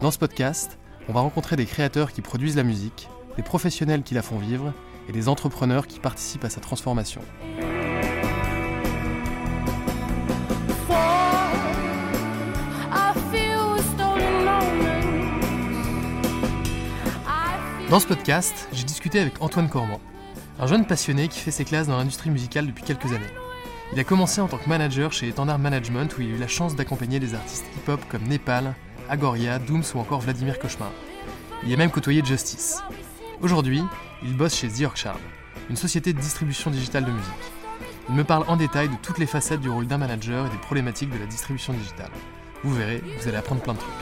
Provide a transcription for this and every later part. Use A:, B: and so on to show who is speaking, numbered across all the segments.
A: Dans ce podcast, on va rencontrer des créateurs qui produisent la musique, des professionnels qui la font vivre et des entrepreneurs qui participent à sa transformation. Dans ce podcast, j'ai discuté avec Antoine Cormand, un jeune passionné qui fait ses classes dans l'industrie musicale depuis quelques années. Il a commencé en tant que manager chez Étendard Management où il a eu la chance d'accompagner des artistes hip-hop comme Népal, Agoria, Dooms ou encore Vladimir Cauchemar. Il a même côtoyé Justice. Aujourd'hui, il bosse chez The Yorkshire, une société de distribution digitale de musique. Il me parle en détail de toutes les facettes du rôle d'un manager et des problématiques de la distribution digitale. Vous verrez, vous allez apprendre plein de trucs.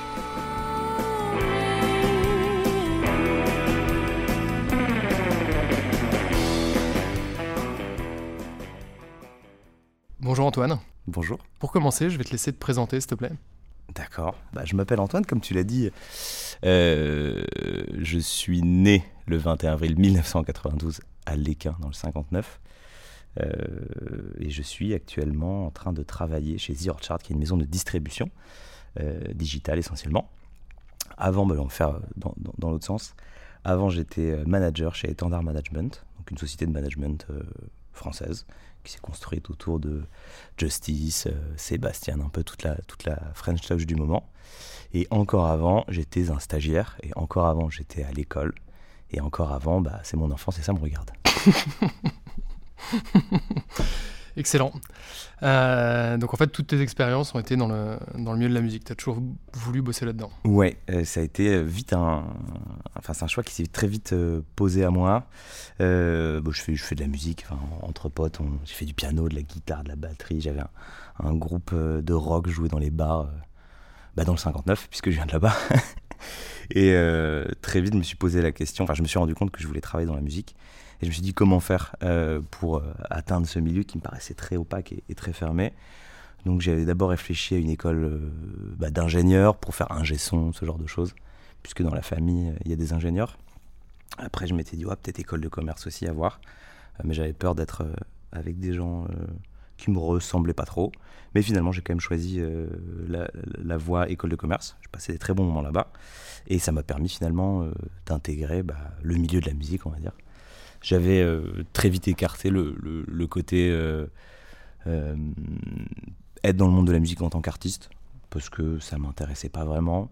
A: Bonjour Antoine.
B: Bonjour.
A: Pour commencer, je vais te laisser te présenter, s'il te plaît.
B: D'accord. Bah, je m'appelle Antoine, comme tu l'as dit. Euh, je suis né le 21 avril 1992 à Léquin, dans le 59. Euh, et je suis actuellement en train de travailler chez The Orchard, qui est une maison de distribution euh, digitale essentiellement. Avant, bah, on va faire dans, l'autre sens. Avant, j'étais manager chez Étendard Management, donc une société de management française qui s'est construite autour de Justice, euh, Sébastien, un peu toute la, toute la French Touch du moment. Et encore avant, j'étais un stagiaire, et encore avant, j'étais à l'école, et encore avant, bah, c'est mon enfance et ça me regarde.
A: Excellent. Euh, donc en fait, toutes tes expériences ont été dans le, dans le milieu de la musique. Tu as toujours voulu bosser là-dedans
B: Ouais, euh, ça a été vite un... Enfin, c'est un choix qui s'est très vite euh, posé à moi. Bon, je, fais, je fais de la musique, enfin, entre potes. J'ai fait du piano, de la guitare, de la batterie. J'avais un, un, groupe de rock joué dans les bars, bah, dans le 59, puisque je viens de là-bas. Et très vite, je me suis posé la question, enfin, je me suis rendu compte que je voulais travailler dans la musique. Et je me suis dit comment faire euh, pour euh, atteindre ce milieu qui me paraissait très opaque et, très fermé. Donc j'avais d'abord réfléchi à une école euh, bah, d'ingénieurs pour faire ingé son, ce genre de choses, puisque dans la famille, il y a des ingénieurs. Après, je m'étais dit, ouais, peut-être école de commerce aussi à voir. mais j'avais peur d'être avec des gens qui me ressemblaient pas trop. Mais finalement, j'ai quand même choisi la, voie école de commerce. Je passais des très bons moments là-bas. Et ça m'a permis finalement d'intégrer bah, le milieu de la musique, on va dire j'avais euh, très vite écarté le, le, côté euh, euh, être dans le monde de la musique en tant qu'artiste, parce que ça m'intéressait pas vraiment.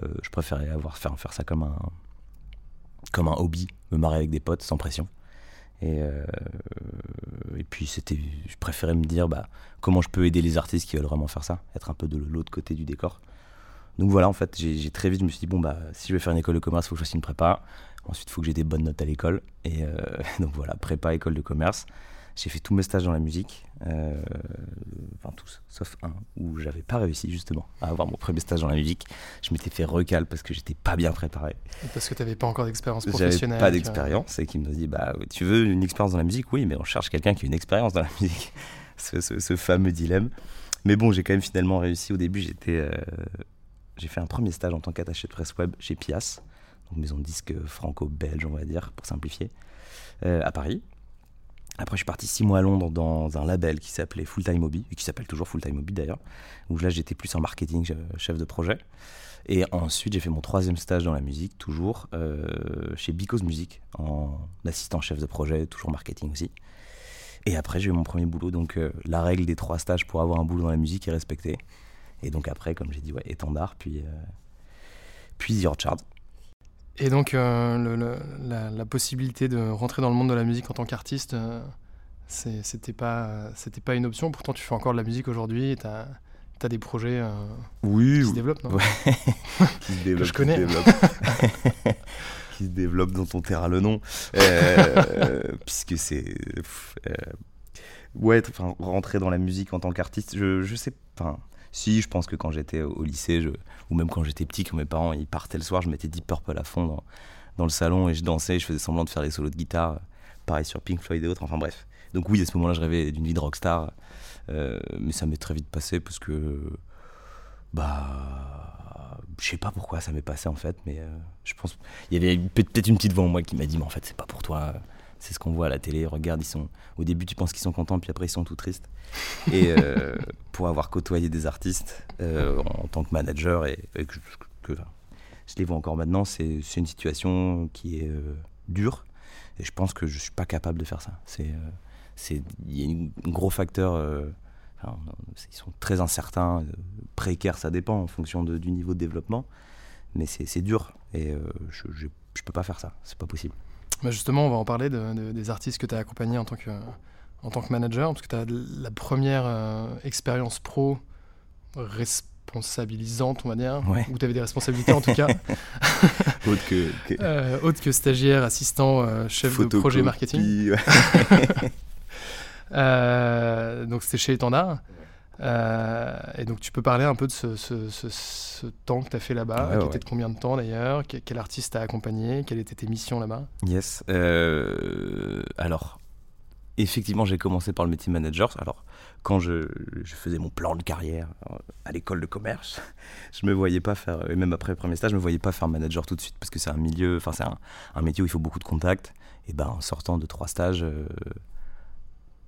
B: je préférais avoir, faire, faire ça comme un, comme un hobby, me marrer avec des potes sans pression. Et, et puis c'était, je préférais me dire bah, comment je peux aider les artistes qui veulent vraiment faire ça, être un peu de l'autre côté du décor. Donc voilà, en fait, j'ai très vite, je me suis dit, bon, bah, si je vais faire une école de commerce, il faut que je fasse une prépa. Ensuite, il faut que j'ai des bonnes notes à l'école. Et euh, donc voilà, prépa, école de commerce. J'ai fait tous mes stages dans la musique, euh, enfin tous, sauf un où j'avais pas réussi justement à avoir mon premier stage dans la musique. Je m'étais fait recal parce que j'étais pas bien préparé.
A: parce que tu n'avais pas encore d'expérience professionnelle.
B: pas d'expérience et qui me dit bah tu veux une expérience dans la musique? Oui, mais on cherche quelqu'un qui a une expérience dans la musique. ce, fameux dilemme. Mais bon, j'ai quand même finalement réussi. Au début, j'étais, euh, j'ai fait un premier stage en tant qu'attaché de presse web chez Pias maison de disques franco-belge, on va dire, pour simplifier, euh, à Paris. Après, je suis parti six mois à Londres dans un label qui s'appelait Full Time Hobby, et qui s'appelle toujours Full Time Hobby d'ailleurs, où là j'étais plus en marketing, chef de projet. Et ensuite, j'ai fait mon troisième stage dans la musique, toujours euh, chez Because Music, en assistant chef de projet, toujours marketing aussi. Et après, j'ai eu mon premier boulot, donc euh, la règle des trois stages pour avoir un boulot dans la musique est respectée. Et donc après, comme j'ai dit, ouais, étendard, puis, puis The Orchard.
A: Et donc, euh, la, possibilité de rentrer dans le monde de la musique en tant qu'artiste, euh, c'était pas, c'était pas une option. Pourtant, tu fais encore de la musique aujourd'hui et tu as, des projets euh,
B: oui,
A: qui se développent, non
B: Qui se développent.
A: je connais.
B: Qui se développent dont on taira le nom. puisque c'est. ouais, enfin, rentrer dans la musique en tant qu'artiste, je, je sais. Enfin, si, je pense que quand j'étais au lycée, ou même quand j'étais petit, quand mes parents ils partaient le soir, je mettais Deep Purple à fond dans, dans le salon et je dansais, je faisais semblant de faire des solos de guitare, pareil sur Pink Floyd et autres, enfin bref. Donc oui, à ce moment-là, je rêvais d'une vie de rockstar, euh, mais ça m'est très vite passé parce que, bah, je sais pas pourquoi ça m'est passé en fait, mais euh, je pense, il y avait peut-être une petite voix en moi qui m'a dit, mais en fait, c'est pas pour toi. C'est ce qu'on voit à la télé. Regarde, ils sont. Au début, tu penses qu'ils sont contents, puis après, ils sont tout tristes. Et euh, pour avoir côtoyé des artistes euh, en tant que manager, et, que, je les vois encore maintenant, c'est une situation qui est euh, dure. Et je pense que je suis pas capable de faire ça. C'est il y a un gros facteur. ils sont très incertains, précaires, ça dépend en fonction du niveau de développement. Mais c'est dur et je, je, je peux pas faire ça. C'est pas possible.
A: Bah, justement, on va en parler de, des artistes que tu as accompagnés en tant que, en tant que manager, parce que tu as la première euh, expérience pro responsabilisante, on va dire, ou tu avais des responsabilités en tout cas.
B: autre, que,
A: euh, autre que stagiaire, assistant, euh, chef de projet marketing. donc c'était chez Étendard. Euh, et donc tu peux parler un peu de ce, temps que tu as fait là-bas, qui était de combien de temps d'ailleurs, quel, artiste t'a accompagné, quelles étaient tes missions là-bas?
B: Yes. Euh, alors, effectivement, j'ai commencé par le métier manager. Alors, quand je, faisais mon plan de carrière euh, à l'école de commerce, je me voyais pas faire, et même après le premier stage, je me voyais pas faire manager tout de suite parce que c'est un milieu, enfin c'est un, métier où il faut beaucoup de contacts. Et ben en sortant de trois stages,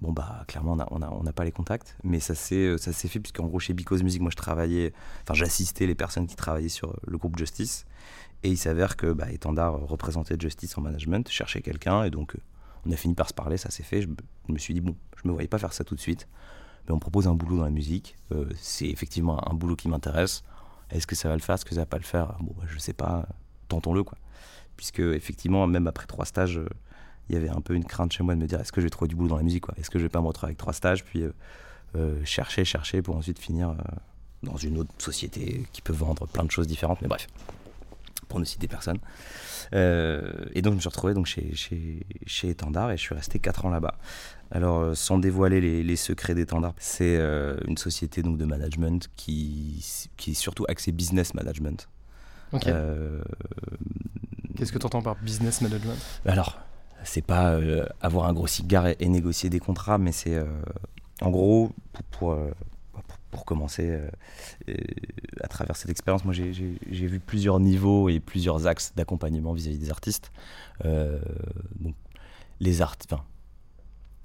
B: bon bah clairement on n'a on a, pas les contacts mais ça s'est euh, ça s'est fait puisqu'en gros chez Because Music moi je travaillais enfin j'assistais les personnes qui travaillaient sur le groupe Justice. Et il s'avère que bah, Étendard représentait Justice en management cherchait quelqu'un et donc euh, on a fini par se parler ça s'est fait. Je, me suis dit bon je me voyais pas faire ça tout de suite mais on propose un boulot dans la musique. Euh, c'est effectivement un boulot qui m'intéresse. Est-ce que ça va le faire? Est-ce que ça va pas le faire? Bon bah, je sais pas. Tentons-le quoi. Puisque effectivement même après trois stages il y avait un peu une crainte chez moi de me dire est-ce que je vais trouver du boulot dans la musique Est-ce que je vais pas me retrouver avec trois stages puis euh, euh, chercher, chercher pour ensuite finir euh, dans une autre société qui peut vendre plein de choses différentes. Mais bref, pour ne citer personne. et donc je me suis retrouvé donc chez, chez, chez Étendard et je suis resté 4 ans là-bas. Alors sans dévoiler les, secrets d'Étendard, c'est une société donc de management qui, qui est surtout axée business management.
A: Qu'est-ce que tu entends par business management?
B: Alors, c'est pas euh, avoir un gros cigare et, négocier des contrats, mais c'est euh, en gros, pour, euh, pour, commencer, à travers cette expérience, moi j'ai vu plusieurs niveaux et plusieurs axes d'accompagnement vis-à-vis des artistes.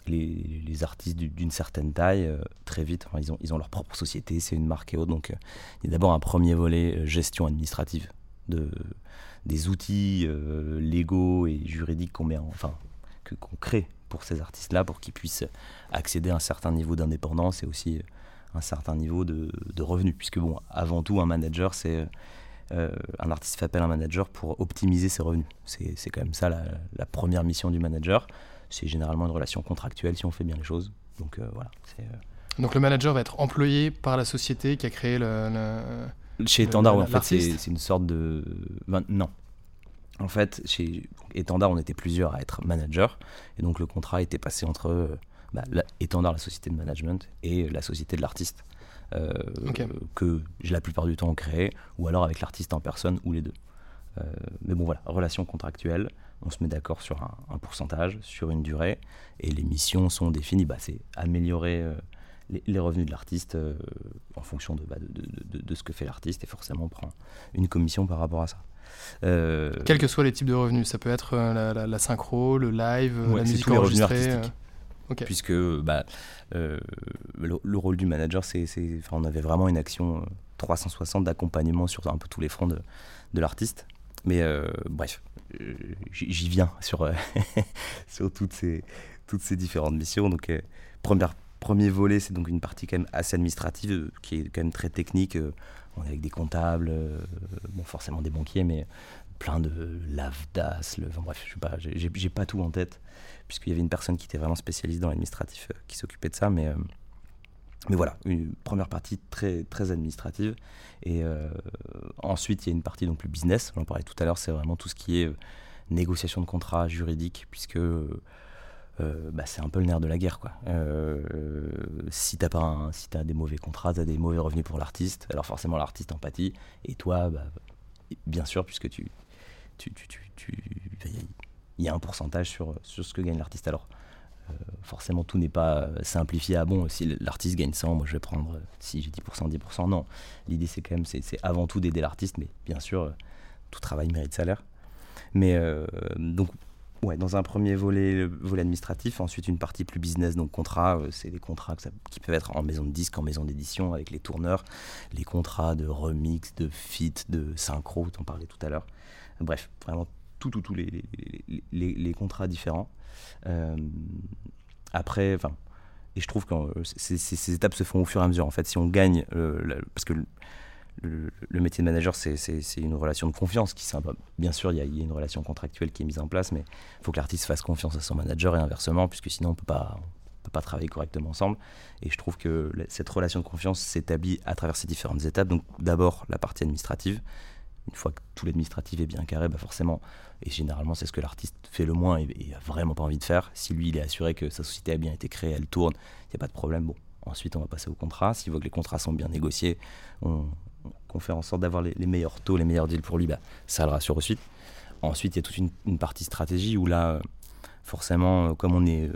B: les, les, artistes d'une certaine taille, très vite, ils, ont, ils ont leur propre société, c'est une marque et autres. Donc, il y a d'abord un premier volet gestion administrative de des outils euh, légaux et juridiques qu'on met enfin qu'on crée pour ces artistes-là pour qu'ils puissent accéder à un certain niveau d'indépendance et aussi un certain niveau de, de revenus. Puisque bon avant tout un manager c'est euh, un artiste fait appel à un manager pour optimiser ses revenus. C'est quand même ça la, première mission du manager. C'est généralement une relation contractuelle si on fait bien les choses. Donc euh, voilà.
A: Donc le manager va être employé par la société qui a créé le
B: chez Étendard, en fait, c'est une sorte de. non. En fait, chez Étendard, on était plusieurs à être manager. Et donc, le contrat était passé entre bah, la, Étendard, la société de management, et la société de l'artiste. Euh, que j'ai la plupart du temps créé, ou alors avec l'artiste en personne, ou les deux. Euh, mais bon, voilà, relation contractuelle. On se met d'accord sur un, pourcentage, sur une durée, et les missions sont définies. Bah, c'est améliorer. Euh, les, revenus de l'artiste euh, en fonction bah, de, de, ce que fait l'artiste et forcément on prend une commission par rapport à ça.
A: Euh, Quels que soient les types de revenus, ça peut être euh, la, synchro, le live, la musique enregistrée.
B: Puisque bah, le, rôle du manager, c'est, on avait vraiment une action 360 d'accompagnement sur un peu tous les fronts de, l'artiste. Mais bref, j'y viens sur, sur toutes, ces, toutes ces différentes missions. Donc, première premier volet, c'est donc une partie quand même assez administrative, euh, qui est quand même très technique. Euh, on est avec des comptables, euh, bon, forcément des banquiers, mais plein de lavdas, le, enfin, bref, je sais pas, j'ai pas tout en tête, puisqu'il y avait une personne qui était vraiment spécialiste dans l'administratif qui s'occupait de ça, mais mais voilà, une première partie très, très administrative. Et euh, ensuite, il y a une partie donc plus business. On en parlait tout à l'heure, c'est vraiment tout ce qui est euh, négociation de contrats juridiques, puisque euh, bah, c'est un peu le nerf de la guerre. Quoi. si tu as, si as des mauvais contrats, tu as des mauvais revenus pour l'artiste, alors forcément l'artiste en pâtit. Et toi, bah, bien sûr, puisque tu, tu, tu, tu, il y a un pourcentage sur, sur ce que gagne l'artiste. Alors, euh, forcément, tout n'est pas euh, simplifié à bon. Si l'artiste gagne 100, moi je vais prendre, euh, si j'ai 10%, 10%. Non, l'idée c'est quand même, c'est avant tout d'aider l'artiste, mais bien sûr, tout travail mérite salaire. Mais donc, ouais, dans un premier volet, volet administratif, ensuite une partie plus business, donc contrat, c'est des contrats qui peuvent être en maison de disque, en maison d'édition, avec les tourneurs, les contrats de remix, de fit, de synchro, t'en parlais tout à l'heure. Bref, vraiment tout, tout, tous les, contrats différents. Euh, après, enfin, et je trouve que euh, ces, étapes se font au fur et à mesure. En fait, si on gagne, euh, parce que le, métier de manager, c'est une relation de confiance qui Bien sûr, il y, a, une relation contractuelle qui est mise en place, mais il faut que l'artiste fasse confiance à son manager et inversement, puisque sinon on ne peut pas travailler correctement ensemble. Et je trouve que cette relation de confiance s'établit à travers ces différentes étapes. Donc d'abord la partie administrative, une fois que tout l'administratif est bien carré, bah forcément, et généralement c'est ce que l'artiste fait le moins et, a vraiment pas envie de faire. Si lui il est assuré que sa société a bien été créée, elle tourne, il n'y a pas de problème. Bon, ensuite on va passer au contrat. S'il voit que les contrats sont bien négociés, on, qu'on fait en sorte d'avoir les, meilleurs taux, les meilleurs deals pour lui, bah, ça le rassure ensuite. Ensuite il y a toute une, partie stratégie où là, forcément, comme on est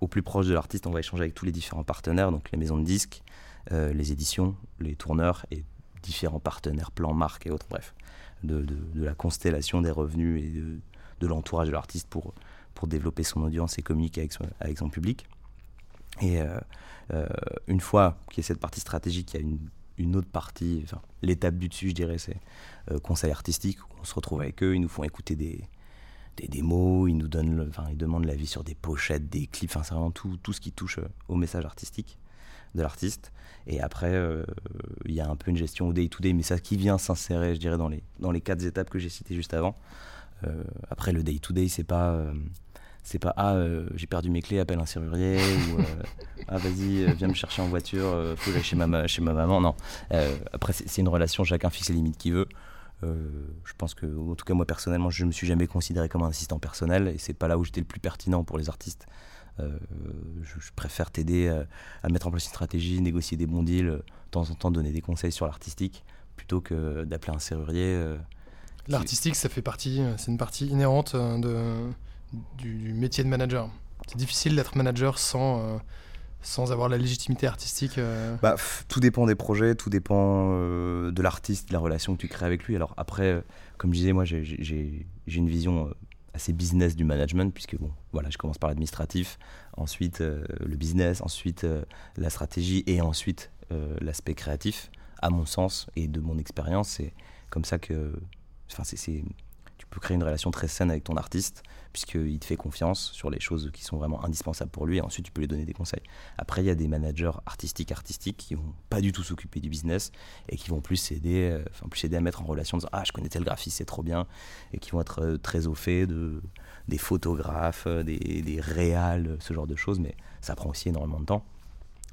B: au plus proche de l'artiste, on va échanger avec tous les différents partenaires, donc les maisons de disques, euh, les éditions, les tourneurs et différents partenaires, plans, marques et autres, bref, de, la constellation des revenus et de, l'entourage de l'artiste pour, pour développer son audience et communiquer avec son, public. Et euh, euh, une fois qu'il y a cette partie stratégique, il y a une, une autre partie, l'étape du dessus, je dirais, c'est euh, conseil artistique. On se retrouve avec eux, ils nous font écouter des, des démos, ils nous donnent, enfin, ils demandent l'avis sur des pochettes, des clips, enfin, c'est vraiment tout, tout ce qui touche au message artistique de l'artiste. Et après, euh, il y a un peu une gestion au day-to-day, mais ça qui vient s'insérer, je dirais, dans les, dans les quatre étapes que j'ai citées juste avant. Euh, après, le day-to-day, c'est pas. Euh, c'est pas ah j'ai perdu mes clés appelle un serrurier ou ah vas-y viens me chercher en voiture faut que j'aille chez ma chez ma maman. Non. Après c'est une relation chacun fixe les limites qu'il veut. Je pense que en tout cas moi personnellement je me suis jamais considéré comme un assistant personnel et c'est pas là où j'étais le plus pertinent pour les artistes. Euh, je, préfère t'aider euh, à mettre en place une stratégie, négocier des bons deals, euh, de temps en temps donner des conseils sur l'artistique, plutôt que d'appeler un serrurier.
A: L'artistique, ça fait partie, c'est une partie inhérente de, du, métier de manager. C'est difficile d'être manager sans, sans avoir la légitimité artistique
B: bah, Tout dépend des projets, tout dépend de l'artiste, de la relation que tu crées avec lui. Alors après, comme je disais, moi j'ai une vision assez business du management, puisque bon, voilà, je commence par l'administratif, ensuite euh, le business, ensuite euh, la stratégie et ensuite euh, l'aspect créatif. À mon sens et de mon expérience, c'est comme ça que, enfin, c'est peux créer une relation très saine avec ton artiste, puisqu'il te fait confiance sur les choses qui sont vraiment indispensables pour lui, et ensuite tu peux lui donner des conseils. Après, il y a des managers artistiques, artistiques, qui vont pas du tout s'occuper du business, et qui vont plus aider, euh, enfin, plus aider à mettre en relation, en disant, ah, je connais tel graphiste, c'est trop bien, et qui vont être euh, très au fait de, des photographes, euh, des, des réals, ce genre de choses, mais ça prend aussi énormément de temps.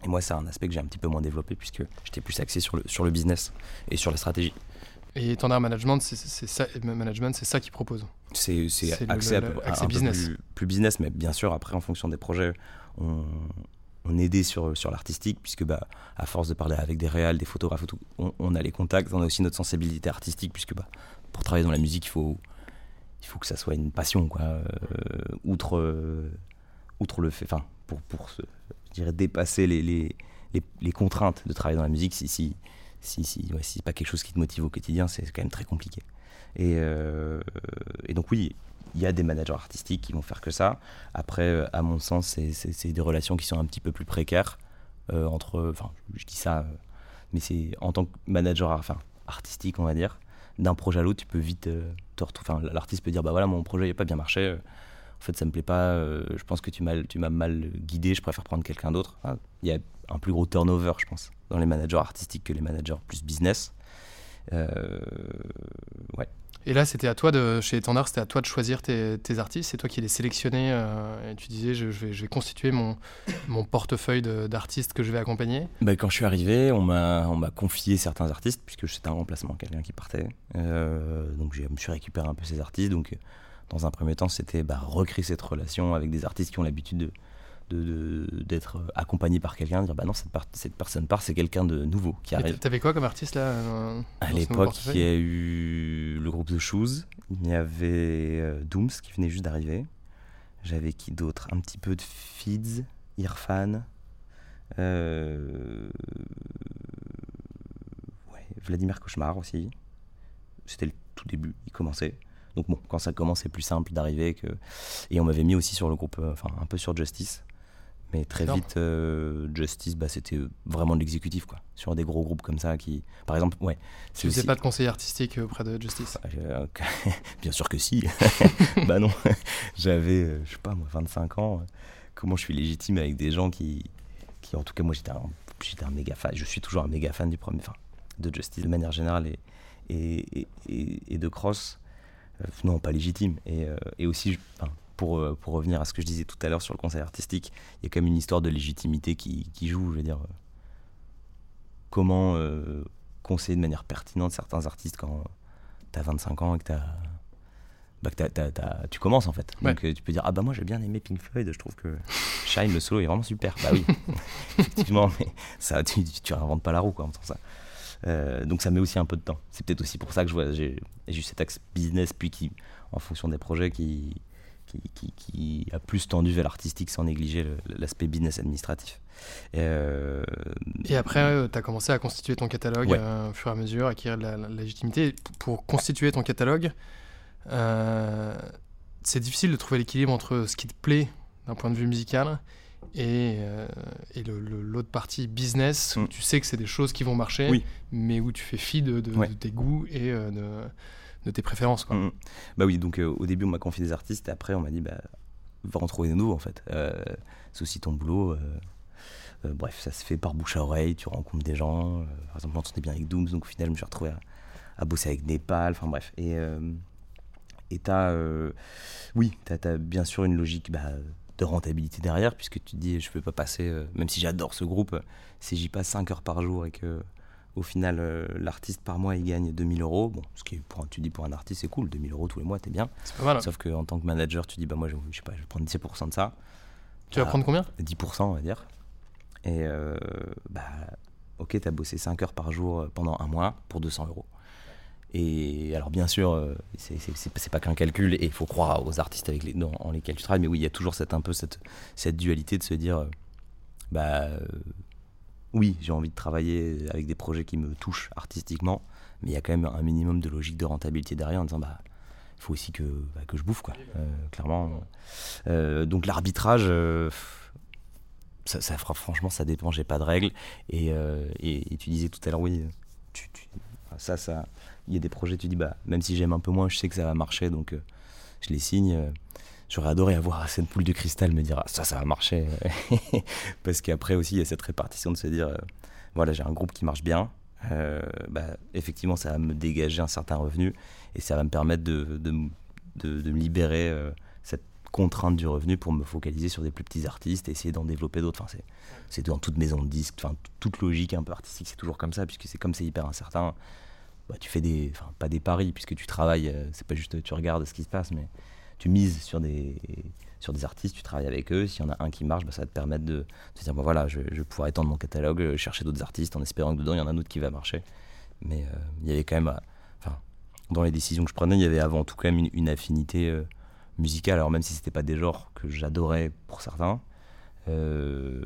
B: Et moi, c'est un aspect que j'ai un petit peu moins développé, puisque j'étais plus axé sur le, sur le business et sur la stratégie.
A: Et Tandar Management, c'est ça, management, ça qu'ils proposent.
B: C'est accès à, un business. Peu plus, business, mais bien sûr, après, en fonction des projets, on, on aidait sur, sur l'artistique, puisque bah, à force de parler avec des réals, des photographes, on, a les contacts, on a aussi notre sensibilité artistique, puisque bah, pour travailler dans la musique, il faut, il faut que ça soit une passion, quoi. Euh, outre, euh, outre le fait, enfin, pour, pour se, je dirais, dépasser les, les, les, contraintes de travailler dans la musique, si, si si, si, ouais, si pas quelque chose qui te motive au quotidien, c'est quand même très compliqué. Et, euh, et donc oui, il y a des managers artistiques qui vont faire que ça. Après, euh, à mon sens, c'est des relations qui sont un petit peu plus précaires euh, entre, enfin, je dis ça, mais c'est en tant que manager, enfin, artistique, on va dire, d'un projet à l'autre, tu peux vite te retrouver. L'artiste peut dire, bah voilà, mon projet n'a pas bien marché. En fait, ça me plaît pas. je pense que tu m'as, mal guidé. Je préfère prendre quelqu'un d'autre. Il y a un plus gros turnover, je pense dans les managers artistiques que les managers plus business. Ouais.
A: Et là, c'était à toi de, chez Étendard, c'était à toi de choisir tes, artistes. C'est toi qui les sélectionnais. Euh, et tu disais, je, vais, constituer mon, mon portefeuille d'artistes que je vais accompagner.
B: Bah, quand je suis arrivé, on m'a confié certains artistes, puisque c'était un remplacement, quelqu'un qui partait. Euh, donc je me suis récupéré un peu ces artistes. Donc dans un premier temps, c'était bah, recréer cette relation avec des artistes qui ont l'habitude de d'être accompagné par quelqu'un, dire bah non cette, cette personne part, c'est quelqu'un de nouveau qui arrive.
A: T'avais quoi comme artiste là euh,
B: À l'époque, il y a eu le groupe The Shoes, il y avait euh, Dooms qui venait juste d'arriver. J'avais qui d'autre? Un petit peu de Fids, Irfan, euh, ouais, Vladimir Cauchemar aussi. C'était le tout début, il commençait. Donc bon, quand ça commence, c'est plus simple d'arriver que. Et on m'avait mis aussi sur le groupe, enfin un peu sur Justice. Mais très vite, euh, Justice, bah, c'était vraiment de l'exécutif, quoi. Sur des gros groupes comme ça qui. Par exemple, ouais.
A: Tu faisais pas de conseil artistique auprès de Justice?
B: Euh, Bien sûr que si. bah non. J'avais, euh, je sais pas, moi, 25 ans. Comment je suis légitime avec des gens qui. qui en tout cas, moi, j'étais un, j'étais un méga fan. Je suis toujours un méga fan du premier. Enfin, de Justice de manière générale et, et, et, et de Cross. non, pas légitime. Et, et aussi, pour, euh, pour revenir à ce que je disais tout à l'heure sur le conseil artistique, il y a quand même une histoire de légitimité qui, qui joue. Je veux dire, euh, comment euh, conseiller de manière pertinente certains artistes quand tu as 25 ans et que, bah, que tu commences en fait. Donc tu peux dire Ah bah moi j'ai bien aimé Pink Floyd, je trouve que Shine, le solo est vraiment super. Bah oui, effectivement, mais ça, tu, tu réinventes pas la roue quoi, en faisant ça. donc ça met aussi un peu de temps. C'est peut-être aussi pour ça que j'ai eu cet axe business, puis qui, en fonction des projets, qui, qui, a plus tendu vers l'artistique sans négliger l'aspect business administratif.
A: Et, euh, après, euh, tu as commencé à constituer ton catalogue euh, au fur et à mesure, acquérir de la, légitimité. Pour constituer ton catalogue, c'est difficile de trouver l'équilibre entre ce qui te plaît d'un point de vue musical et, et l'autre partie business, où mm. tu sais que c'est des choses qui vont marcher, mais où tu fais fi de, de tes goûts et de de tes préférences. Quoi. Mm.
B: Bah oui, donc euh, au début on m'a confié des artistes et après on m'a dit bah, va en trouver de nouveaux en fait. Euh, c'est aussi ton boulot. Euh, bref, ça se fait par bouche à oreille, tu rencontres des gens. par exemple, j'entendais bien avec Dooms, donc au final je me suis retrouvé à, bosser avec Népal, enfin bref. Et et t'as, oui, t'as as bien sûr une logique bah, de rentabilité derrière, puisque tu te dis je peux pas passer, même si j'adore ce groupe, si j'y passe 5 heures par jour et que au final, euh, l'artiste par mois, il gagne 2000 euros. Bon, ce qui est pour, tu dis pour un artiste, c'est cool, 2000 euros tous les mois, t'es bien.
A: C'est pas mal. Hein.
B: Sauf qu'en tant que manager, tu dis, bah moi, je, je sais pas, je vais prendre 10% de ça.
A: Tu vas prendre combien?
B: 10%, on va dire. Et euh, bah, ok, t'as bossé 5 heures par jour euh, pendant un mois pour 200 euros. Et alors, bien sûr, c'est pas qu'un calcul et il faut croire aux artistes avec les, dans, en lesquels tu travailles, mais oui, il y a toujours cette, un peu cette, cette dualité de se dire, bah oui, j'ai envie de travailler avec des projets qui me touchent artistiquement, mais il y a quand même un minimum de logique de rentabilité derrière en disant bah il faut aussi que, bah, je bouffe quoi, euh, clairement. Euh, donc l'arbitrage, euh, ça, ça, franchement ça dépend, j'ai pas de règles. Et, et, tu disais tout à l'heure oui, tu, ça ça, il y a des projets tu dis bah même si j'aime un peu moins, je sais que ça va marcher donc je les signe j'aurais adoré avoir cette poule de cristal, me dire ah, ça, ça va marcher. Parce qu'après aussi, il y a cette répartition de se dire euh, voilà, j'ai un groupe qui marche bien. Euh, bah, effectivement, ça va me dégager un certain revenu et ça va me permettre de, de, de, me libérer euh, cette contrainte du revenu pour me focaliser sur des plus petits artistes et essayer d'en développer d'autres. Enfin, c'est dans toute maison de disques, enfin, toute logique un peu artistique, c'est toujours comme ça, puisque c'est comme c'est hyper incertain. Bah, tu fais des, enfin, pas des paris, puisque tu travailles, c'est pas juste tu regardes ce qui se passe, mais tu mises sur des, sur des artistes, tu travailles avec eux. S'il y en a un qui marche, bah, ça va te permettre de, te dire bon, voilà, je, vais pouvoir étendre mon catalogue, euh, chercher d'autres artistes en espérant que dedans il y en a un autre qui va marcher. Mais euh, il y avait quand même, euh, enfin, dans les décisions que je prenais, il y avait avant tout quand même une, affinité musicale. Alors même si c'était pas des genres que j'adorais pour certains, euh,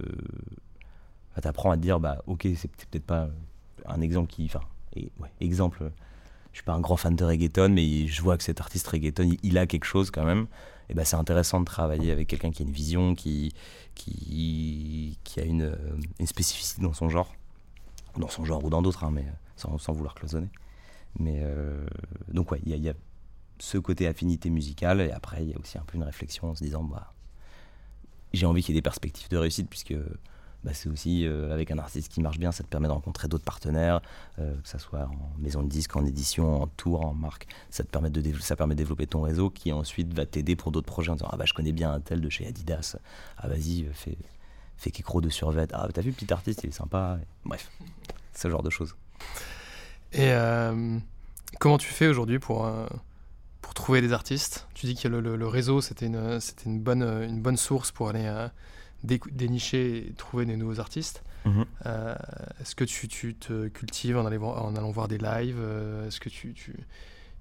B: bah, t'apprends à te dire bah ok, c'est peut-être pas un exemple qui, enfin, exemple je suis pas un grand fan de reggaeton, mais je vois que cet artiste reggaeton, il, a quelque chose quand même. Et ben c'est intéressant de travailler avec quelqu'un qui a une vision, qui, qui, qui a une, une, spécificité dans son genre, dans son genre ou dans d'autres, hein, mais sans, sans, vouloir cloisonner. Mais euh, donc ouais, il y, y, a ce côté affinité musicale, et après il y a aussi un peu une réflexion en se disant bah j'ai envie qu'il y ait des perspectives de réussite puisque bah, c'est aussi avec un artiste qui marche bien, ça te permet de rencontrer d'autres partenaires, que ce soit en maison de disque, en édition, en tour, en marque. Ça te permet de, ça permet de développer ton réseau qui ensuite va t'aider pour d'autres projets en disant Ah bah je connais bien un tel de chez Adidas, ah vas-y, fais, fais Kikro de survêt, ah t'as vu le petit artiste, il est sympa. Bref, ce genre de choses.
A: Et comment tu fais aujourd'hui pour pour trouver des artistes? Tu dis que le, réseau, c'était une, une, bonne, une bonne source pour aller euh, dénicher et trouver des nouveaux artistes. Mhm. Euh, est-ce que tu, tu, te cultives en, en, allant voir des lives euh, Est-ce que tu, tu,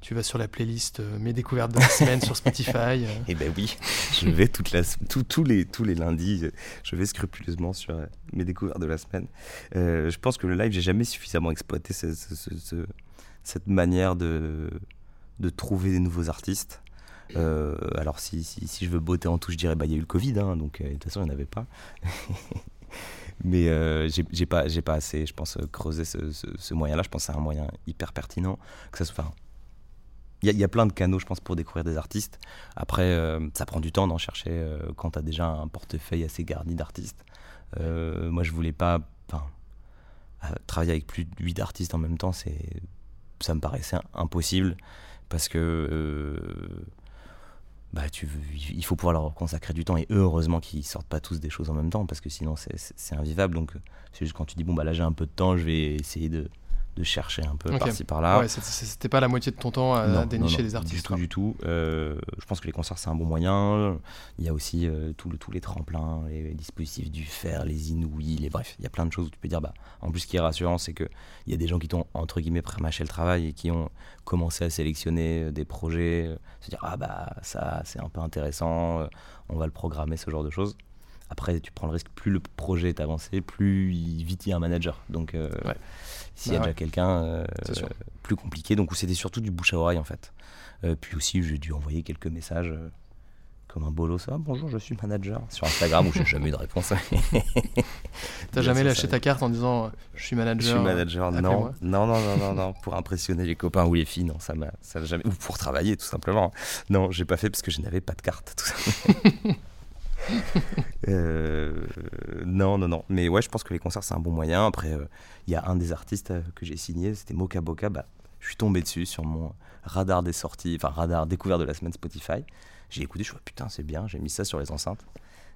A: tu, vas sur la playlist Mes découvertes de la semaine sur Spotify
B: Eh ben oui, je vais toute la, tous, les, tous les lundis, je vais scrupuleusement sur mes découvertes de la semaine. je pense que le live, j'ai jamais suffisamment exploité cette manière de de trouver des nouveaux artistes. Euh, alors si, je veux botter en tout, je dirais bah il y a eu le Covid, hein, donc euh, de toute façon il n'y en avait pas. Mais euh, j'ai pas, assez, je pense, creuser ce, moyen-là. Je pense que c'est un moyen hyper pertinent. Que ça soit, il y, a plein de canaux, je pense, pour découvrir des artistes. Après, ça prend du temps d'en chercher quand tu as déjà un portefeuille assez garni d'artistes. moi, je voulais pas, travailler avec plus de 8 artistes en même temps, ça me paraissait impossible parce que euh, bah, tu, il faut pouvoir leur consacrer du temps et heureusement qu'ils sortent pas tous des choses en même temps parce que sinon c'est invivable. Donc c'est juste quand tu dis bon bah là j'ai un peu de temps, je vais essayer de de chercher un peu par-ci par-là.
A: Ouais, c'était pas la moitié de ton temps à dénicher des artistes.
B: Du tout, du tout. Euh, je pense que les concerts c'est un bon moyen. Il y a aussi euh, tous les tremplins, les dispositifs du fer, les inouïs, les bref, il y a plein de choses où tu peux dire bah en plus ce qui est rassurant c'est que il y a des gens qui t'ont entre guillemets prémâché le travail et qui ont commencé à sélectionner euh, des projets, se dire ah bah ça c'est un peu intéressant, on va le programmer ce genre de choses. Après, tu prends le risque, plus le projet est avancé, plus vite il y a un manager. Donc, s'il y a bah déjà quelqu'un, euh, plus compliqué. Donc c'était surtout du bouche à oreille en fait. Euh, puis aussi j'ai dû envoyer quelques messages euh, comme un bolos. Ah, bonjour, je suis manager sur Instagram où j'ai jamais eu de réponse.
A: T'as jamais lâché ta carte en disant je suis manager
B: Je suis manager, non. non. Non, non, non, non, pour impressionner les copains ou les filles, non, ça m'a jamais. Ou pour travailler tout simplement. Non, j'ai pas fait parce que je n'avais pas de carte. Tout ça. Euh, non, non, non. Mais ouais, je pense que les concerts, c'est un bon moyen. Après, il euh, y a un des artistes euh, que j'ai signé, c'était Moka Boka. Bah, je suis tombé dessus sur mon radar des sorties, enfin radar découvert de la semaine Spotify. J'ai écouté, je suis putain, c'est bien. J'ai mis ça sur les enceintes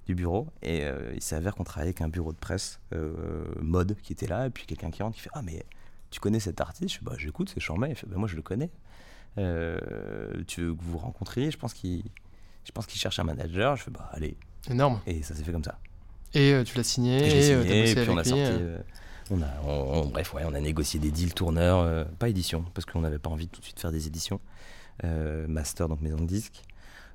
B: du bureau. Et il s'avère qu'on travaillait avec un bureau de presse mode qui était là. Et puis quelqu'un qui rentre qui fait Ah, mais tu connais cet artiste? Je fais Bah, j'écoute, c'est Chambay. Il fait Bah, moi, je le connais. tu veux que vous rencontriez? Je pense je pense qu'il cherche un manager. Je fais Bah, allez,
A: Énorme.
B: Et ça s'est fait comme ça.
A: Et euh, tu l'as signé, et,
B: euh, signé, et puis on a sorti. Euh. on a, bref, ouais, on a négocié des deals tourneurs, pas édition, parce qu'on n'avait pas envie tout de suite de faire des éditions. master, donc maison de disques.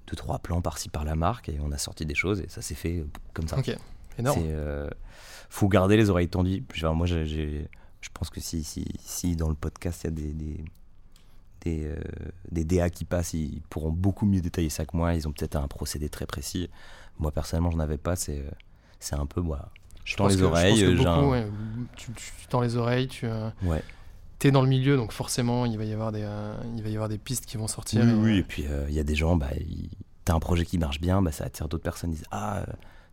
B: Deux, trois plans par-ci par la marque, et on a sorti des choses, et ça s'est fait comme ça.
A: Ok, énorme.
B: faut garder les oreilles tendues. Genre, moi, j'ai, je pense que si, si, si dans le podcast il y a des, des des, des, DA qui passent, ils pourront beaucoup mieux détailler ça que moi. Ils ont peut-être un procédé très précis. Moi, personnellement, je n'avais pas. C'est, euh, c'est un peu. Moi, je tends les oreilles.
A: Tu, tends les oreilles, tu. Euh,
B: ouais.
A: es dans le milieu, donc forcément, il va y avoir des, euh, il va y avoir des pistes qui vont sortir.
B: Oui, et, oui, et puis il y a des gens, bah, tu as un projet qui marche bien, bah, ça attire d'autres personnes. Ils disent Ah,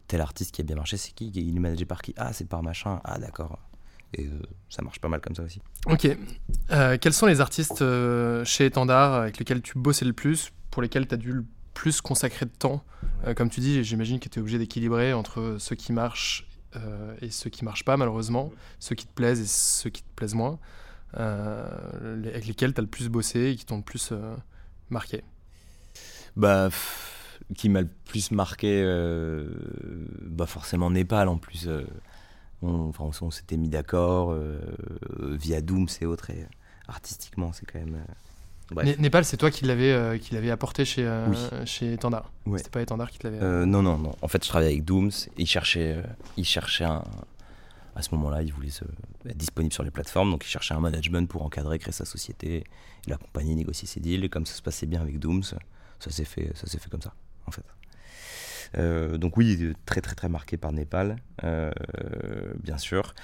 B: tel artiste qui a bien marché, c'est qui? Il est managé par qui? Ah, c'est par machin. Ah, d'accord. Et ça marche pas mal comme ça aussi.
A: Ok. quels sont les artistes chez Étendard avec lesquels tu bossais le plus, pour lesquels tu as dû le plus consacrer de temps. Euh, comme tu dis, j'imagine que tu es obligé d'équilibrer entre ceux qui marchent euh, et ceux qui marchent pas, malheureusement, ceux qui te plaisent et ceux qui te plaisent moins, euh, avec lesquels tu as le plus bossé et qui t'ont le plus marqué.
B: Bah, qui m'a le plus marqué, bah forcément Népal en plus. on, enfin, on s'était mis d'accord via Doom, c'est autre, et artistiquement, c'est quand même
A: Népal, c'est toi qui l'avais euh, apporté chez euh, chez Étendard. C'était pas Étendard qui te l'avait.
B: Euh, non non non. En fait, je travaillais avec Dooms. il cherchait il cherchait un à ce moment-là, il voulait se, être disponible sur les plateformes, donc il cherchait un management pour encadrer, créer sa société, l'accompagner, négocier ses deals. Et comme ça se passait bien avec Dooms, ça s'est fait, ça s'est fait comme ça, en fait. donc oui, très très très marqué par Népal, bien sûr.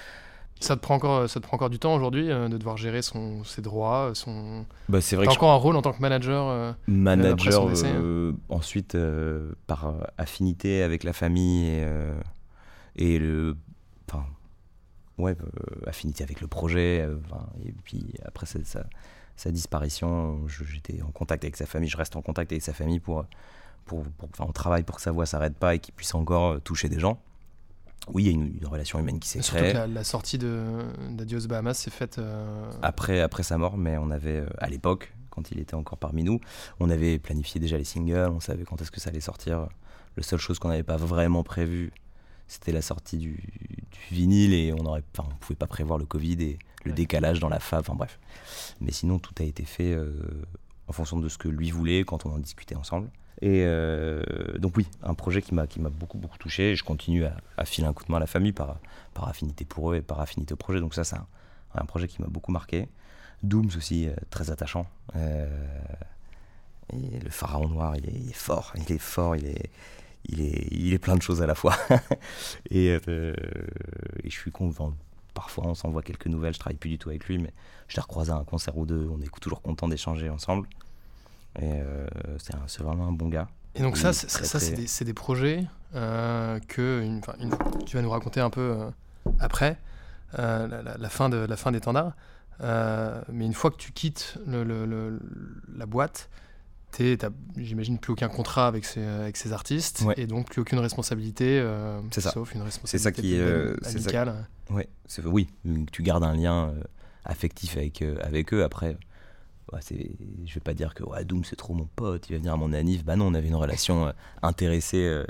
A: Ça te prend encore, ça te prend encore du temps aujourd'hui euh, de devoir gérer son, ses droits, son.
B: Bah, c'est vrai.
A: T'as encore un rôle en tant que manager. Euh,
B: manager. Euh, ensuite, par affinité avec la famille et, et le, enfin, ouais, affinité avec le projet. et puis après sa, sa disparition, j'étais en contact avec sa famille, je reste en contact avec sa famille pour, pour, on travaille pour que sa voix s'arrête pas et qu'il puisse encore toucher des gens. Oui, il y a une, relation humaine qui s'est créée.
A: Surtout que la, sortie d'Adios Bahamas s'est faite.
B: Après, après sa mort, mais on avait, à l'époque, quand il était encore parmi nous. On avait planifié déjà les singles, on savait quand est-ce que ça allait sortir. La seule chose qu'on n'avait pas vraiment prévu, c'était la sortie du, vinyle et on ne pouvait pas prévoir le Covid et le décalage dans la fab, enfin bref. Mais sinon, tout a été fait euh, en fonction de ce que lui voulait quand on en discutait ensemble. Et euh, donc oui, un projet qui m'a beaucoup beaucoup touché. Je continue à, filer un coup de main à la famille par affinité pour eux et par affinité au projet. Donc ça, c'est un, projet qui m'a beaucoup marqué. Dooms aussi, euh, très attachant. Euh, et le pharaon noir, il est, fort, il est fort, il est, plein de choses à la fois. et, je suis content. Parfois, on s'envoie quelques nouvelles. Je travaille plus du tout avec lui, mais je l'ai recroisé à un concert ou deux. On est toujours content d'échanger ensemble. Et c'est vraiment un bon gars.
A: Et donc, ça, ça c'est des, des, projets que une, tu vas nous raconter un peu après la, la, fin de, la fin d'étendard. Euh, mais une fois que tu quittes le, la boîte, j'imagine plus aucun contrat avec ces, avec ces artistes et donc plus aucune responsabilité, euh, sauf une responsabilité
B: c'est ça qui, euh,
A: amicale.
B: Ouais, oui, tu gardes un lien affectif avec, avec eux. Après, ouais, je vais pas dire que ouais, Doom c'est trop mon pote, il va venir à mon anif. Bah non, on avait une relation intéressée.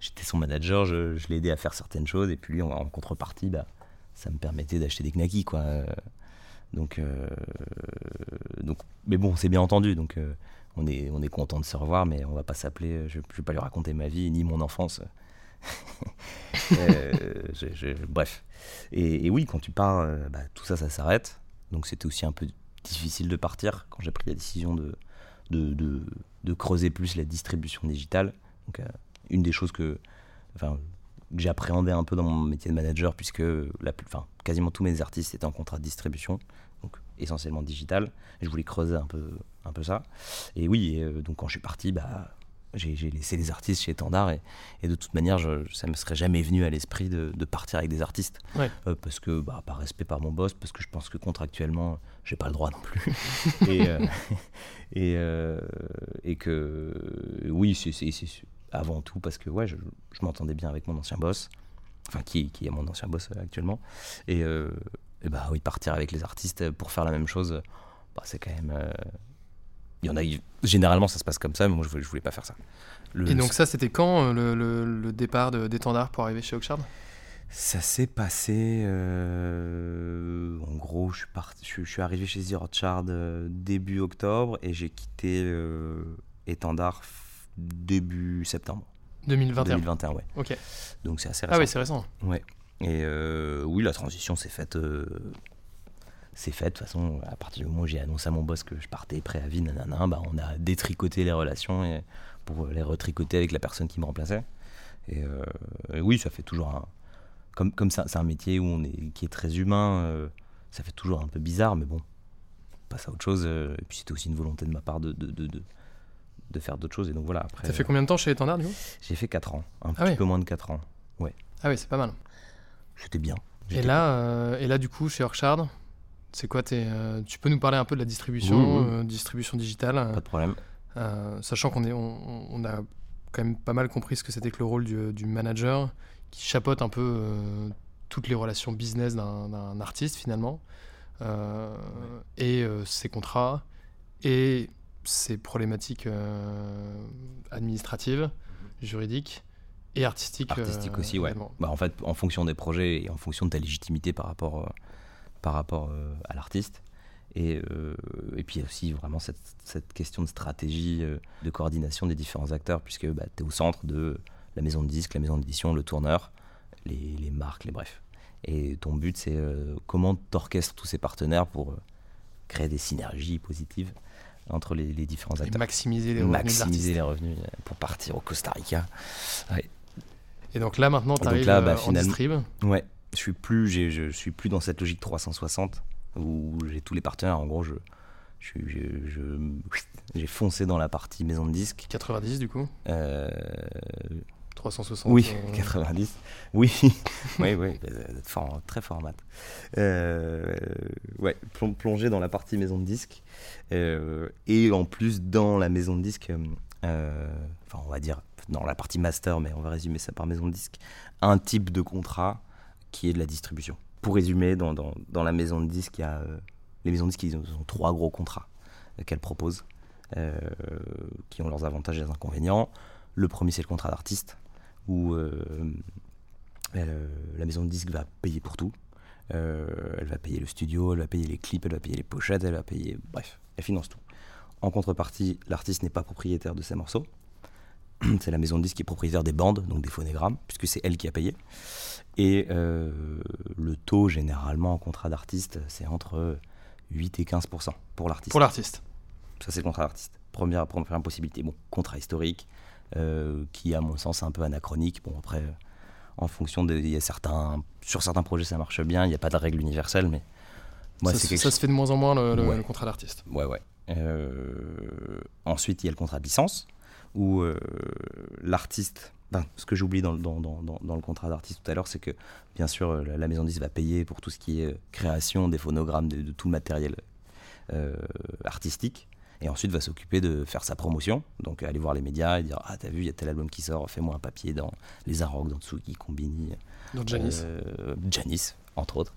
B: J'étais son manager, je, je l'ai aidé à faire certaines choses et puis lui, en, contrepartie, bah, ça me permettait d'acheter des knackis quoi. Donc, euh, donc, mais bon, c'est bien entendu. Donc, euh, on est, on est content de se revoir, mais on va pas s'appeler. Je, ne vais pas lui raconter ma vie ni mon enfance. Euh, bref. Et, oui, quand tu pars, bah, tout ça, ça s'arrête. Donc, c'était aussi un peu difficile de partir quand j'ai pris la décision de, de, de, creuser plus la distribution digitale. Donc, une des choses que, enfin, j'ai appréhendé un peu dans mon métier de manager, puisque la, enfin, quasiment tous mes artistes étaient en contrat de distribution essentiellement digital. Je voulais creuser un peu, un peu ça. Et oui, euh, donc quand je suis parti, bah, j'ai laissé les artistes chez Tandar et, et de toute manière, je, ça me serait jamais venu à l'esprit de, de, partir avec des artistes. Euh, parce que, bah, par respect par mon boss, parce que je pense que contractuellement, j'ai pas le droit non plus. et, euh, et, et, que, oui, c'est avant tout parce que ouais, je, je m'entendais bien avec mon ancien boss, enfin qui, qui est mon ancien boss actuellement. Et, et bah oui, partir avec les artistes pour faire la même chose, bah, c'est quand même. Euh, il y en a, généralement, ça se passe comme ça, mais moi, je voulais, voulais pas faire ça.
A: Et donc, ça, c'était quand euh, le, départ d'étendard pour arriver chez Oxford
B: Ça s'est passé. Euh, en gros, je suis, parti, je, suis arrivé chez The Rothschild début octobre et j'ai quitté étendard début septembre.
A: 2021
B: 2021, ouais.
A: Ok.
B: Donc, c'est assez récent.
A: Ah oui, c'est récent.
B: Ouais. Et euh, oui, la transition s'est faite. Euh, c'est fait de toute façon, à partir du moment où j'ai annoncé à mon boss que je partais préavis, nanana, bah on a détricoté les relations et pour les retricoter avec la personne qui me remplaçait. Et, euh, oui, ça fait toujours un. Comme, comme c'est un métier où on est, qui est très humain, ça fait toujours un peu bizarre, mais bon, on passe à autre chose. et puis c'était aussi une volonté de ma part de, de, de, de faire d'autres choses. Et donc voilà. Après,
A: ça fait combien de temps chez Étendard du coup?
B: J'ai fait 4 ans, un ah petit peu moins de 4 ans. Ouais.
A: Ah oui, c'est pas mal.
B: C'était bien.
A: Et là, euh, et là, du coup, chez Orchard, c'est quoi tes, euh, Tu peux nous parler un peu de la distribution, euh, distribution digitale
B: Pas de problème.
A: sachant qu'on est, on, a quand même pas mal compris ce que c'était que le rôle du, manager qui chapeaute un peu toutes les relations business d'un artiste finalement, et ses contrats, et ses problématiques administratives, mhm. juridiques et artistique.
B: Artistique aussi, ouais. Bah, en fait, en fonction des projets et en fonction de ta légitimité par rapport, euh, par rapport euh, à l'artiste. Et, euh, et puis aussi vraiment cette, cette question de stratégie, de coordination des différents acteurs, puisque bah, tu es au centre de la maison de disque, la maison d'édition, le tourneur, les, les, marques, les brefs. Et ton but, c'est comment t'orchestres tous ces partenaires pour créer des synergies positives entre les, les différents acteurs. Et
A: maximiser les revenus.
B: Maximiser les revenus pour partir au Costa Rica. Ouais.
A: Et donc là, maintenant, tu arrives là, bah, euh, en distrib
B: Ouais, je suis plus, je suis plus dans cette logique 360 où j'ai tous les partenaires. En gros, je, j'ai foncé dans la partie maison de disques.
A: 90 du coup
B: euh,
A: 360
B: Oui,
A: euh,
B: 90. Oui, oui, oui, euh, fort- très fort en maths. Euh, ouais, plon- plonger dans la partie maison de disque. euh, et en plus, dans la maison de disque, euh, euh, enfin, on va dire dans la partie master, mais on va résumer ça par maison de disque, un type de contrat qui est de la distribution. Pour résumer, dans, dans, dans la maison de disque, il y a, euh, les maisons de disque, ils ont, ils ont trois gros contrats euh, qu'elles proposent, euh, qui ont leurs avantages et leurs inconvénients. Le premier, c'est le contrat d'artiste où euh, euh, la maison de disque va payer pour tout. Euh, elle va payer le studio, elle va payer les clips, elle va payer les pochettes, elle va payer. Bref, elle finance tout. En contrepartie, l'artiste n'est pas propriétaire de ses morceaux. C'est la maison de disque qui est propriétaire des bandes, donc des phonogrammes, puisque c'est elle qui a payé. Et euh, le taux, généralement, en contrat d'artiste, c'est entre 8 et 15 pour l'artiste.
A: Pour l'artiste.
B: Ça, c'est le contrat d'artiste. Première, première possibilité. Bon, contrat historique, euh, qui, à mon sens, est un peu anachronique. Bon, après, en fonction de. il Y a certains, sur certains projets, ça marche bien. Il n'y a pas de règle universelle, mais. Moi,
A: ça, se-
B: quelque
A: ça se fait de moins en moins le, le-
B: Ouais.
A: le contrat d'artiste.
B: Ouais, ouais. Euh, ensuite, il y a le contrat de licence, où euh, l'artiste. ben, ce que j'oublie dans, le- dans, dans, dans- dans le contrat d'artiste tout à l'heure, c'est que, bien sûr, la, maison de disque va payer pour tout ce qui est création des phonogrammes, de, de tout le matériel euh, artistique. Et ensuite, va s'occuper de faire sa promotion. Donc, aller voir les médias et dire Ah, t'as vu, il y a tel album qui sort, fais-moi un papier dans Les Arocs, dans Tsuki, Combini.
A: Donc Janice.
B: Euh, Janice, entre autres.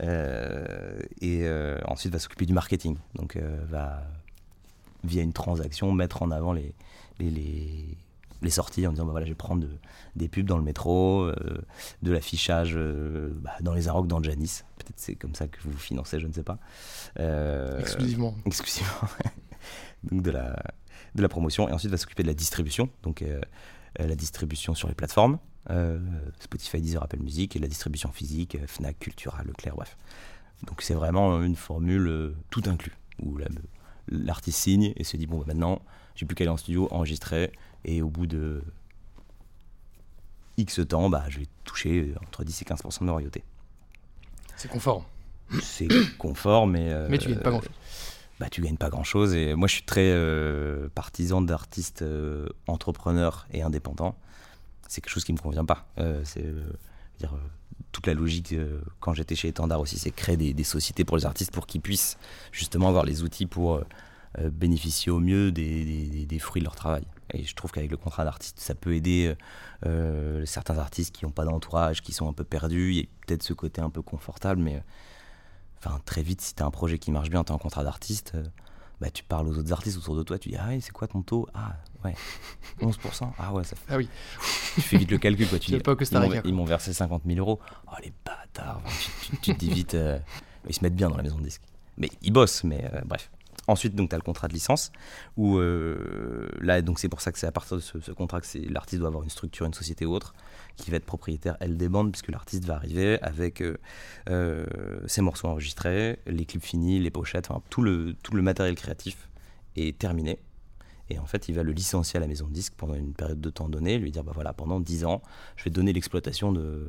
B: Euh, et euh, ensuite va s'occuper du marketing. Donc euh, va, via une transaction, mettre en avant les, les, les, les sorties en disant bah voilà, je vais prendre de- des pubs dans le métro, euh, de l'affichage euh, bah, dans les Arocs, dans Janice. Peut-être c'est comme ça que vous financez, je ne sais pas. Euh,
A: exclusivement.
B: exclusivement donc de la, de la promotion et ensuite va s'occuper de la distribution donc la distribution sur les plateformes Spotify, Deezer, Apple Music et la distribution physique Fnac, Cultura, Leclerc, bref donc c'est vraiment une formule tout inclus où la- l'artiste signe et se dit bon bah, maintenant j'ai plus qu'à aller en studio enregistrer et au bout de X temps bah, je vais toucher euh, entre 10 et 15% de mes royautés
A: C'est conforme.
B: c'est confort mais euh,
A: Mais tu gagnes pas grand-chose.
B: bah, tu gagnes pas grand chose. Et moi, je suis très euh, partisan d'artistes euh, entrepreneurs et indépendants. C'est quelque chose qui me convient pas. C'est dire, toute la logique euh, quand j'étais chez Étendard aussi, c'est créer des, des sociétés pour les artistes pour qu'ils puissent justement avoir les outils pour euh, bénéficier au mieux des, des- des- des fruits de leur travail. Et je trouve qu'avec le contrat d'artiste, ça peut aider euh, certains artistes qui n'ont pas d'entourage, qui sont un peu perdus. Il y a peut-être ce côté un peu confortable, mais enfin très vite, si tu as un projet qui marche bien, tu es en contrat d'artiste, euh, bah, tu parles aux autres artistes autour de toi, tu dis Ah, c'est quoi ton taux? Ah, ouais, 11%. Ah, ouais, ça fait.
A: Ah oui.
B: Tu fais vite le calcul, quoi. Tu dis,
A: pas Costa
B: ils. Ils m'ont versé 50 000 euros. Oh, les bâtards. tu, tu- tu te dis vite. euh, ils se mettent bien dans la maison de disque. Mais ils bossent, mais euh, bref. Ensuite, donc, tu as le contrat de licence, où euh, là, donc c'est pour ça que c'est à partir de ce, contrat que l'artiste doit avoir une structure, une société ou autre, qui va être propriétaire, elle, des bandes, puisque l'artiste va arriver avec euh, euh, ses morceaux enregistrés, les clips finis, les pochettes, tout le, tout le matériel créatif est terminé. Et en fait, il va le licencier à la maison de disque pendant une période de temps donnée, lui dire bah voilà, pendant 10 ans, je vais donner l'exploitation de,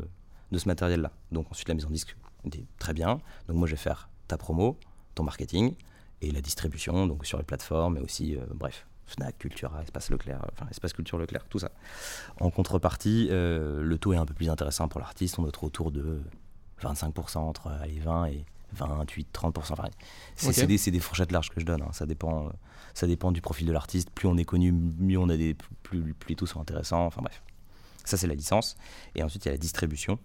B: de ce matériel-là. Donc ensuite, la maison de disque dit très bien. Donc moi, je vais faire ta promo, ton marketing et la distribution, donc sur les plateformes, et aussi, euh, bref, Fnac, Cultura, Espace Leclerc, enfin Espace Culture Leclerc, tout ça. En contrepartie, euh, le taux est un peu plus intéressant pour l'artiste. On doit être autour de 25% entre allez, 20 et 28, 30%. Enfin, c'est
A: Ok.
B: c'est des, des fourchettes larges que je donne. hein. Ça, dépend, euh, ça dépend du profil de l'artiste. Plus on est connu, mieux on a des, plus, plus les taux sont intéressants. Enfin bref, ça c'est la licence. Et ensuite il y a la distribution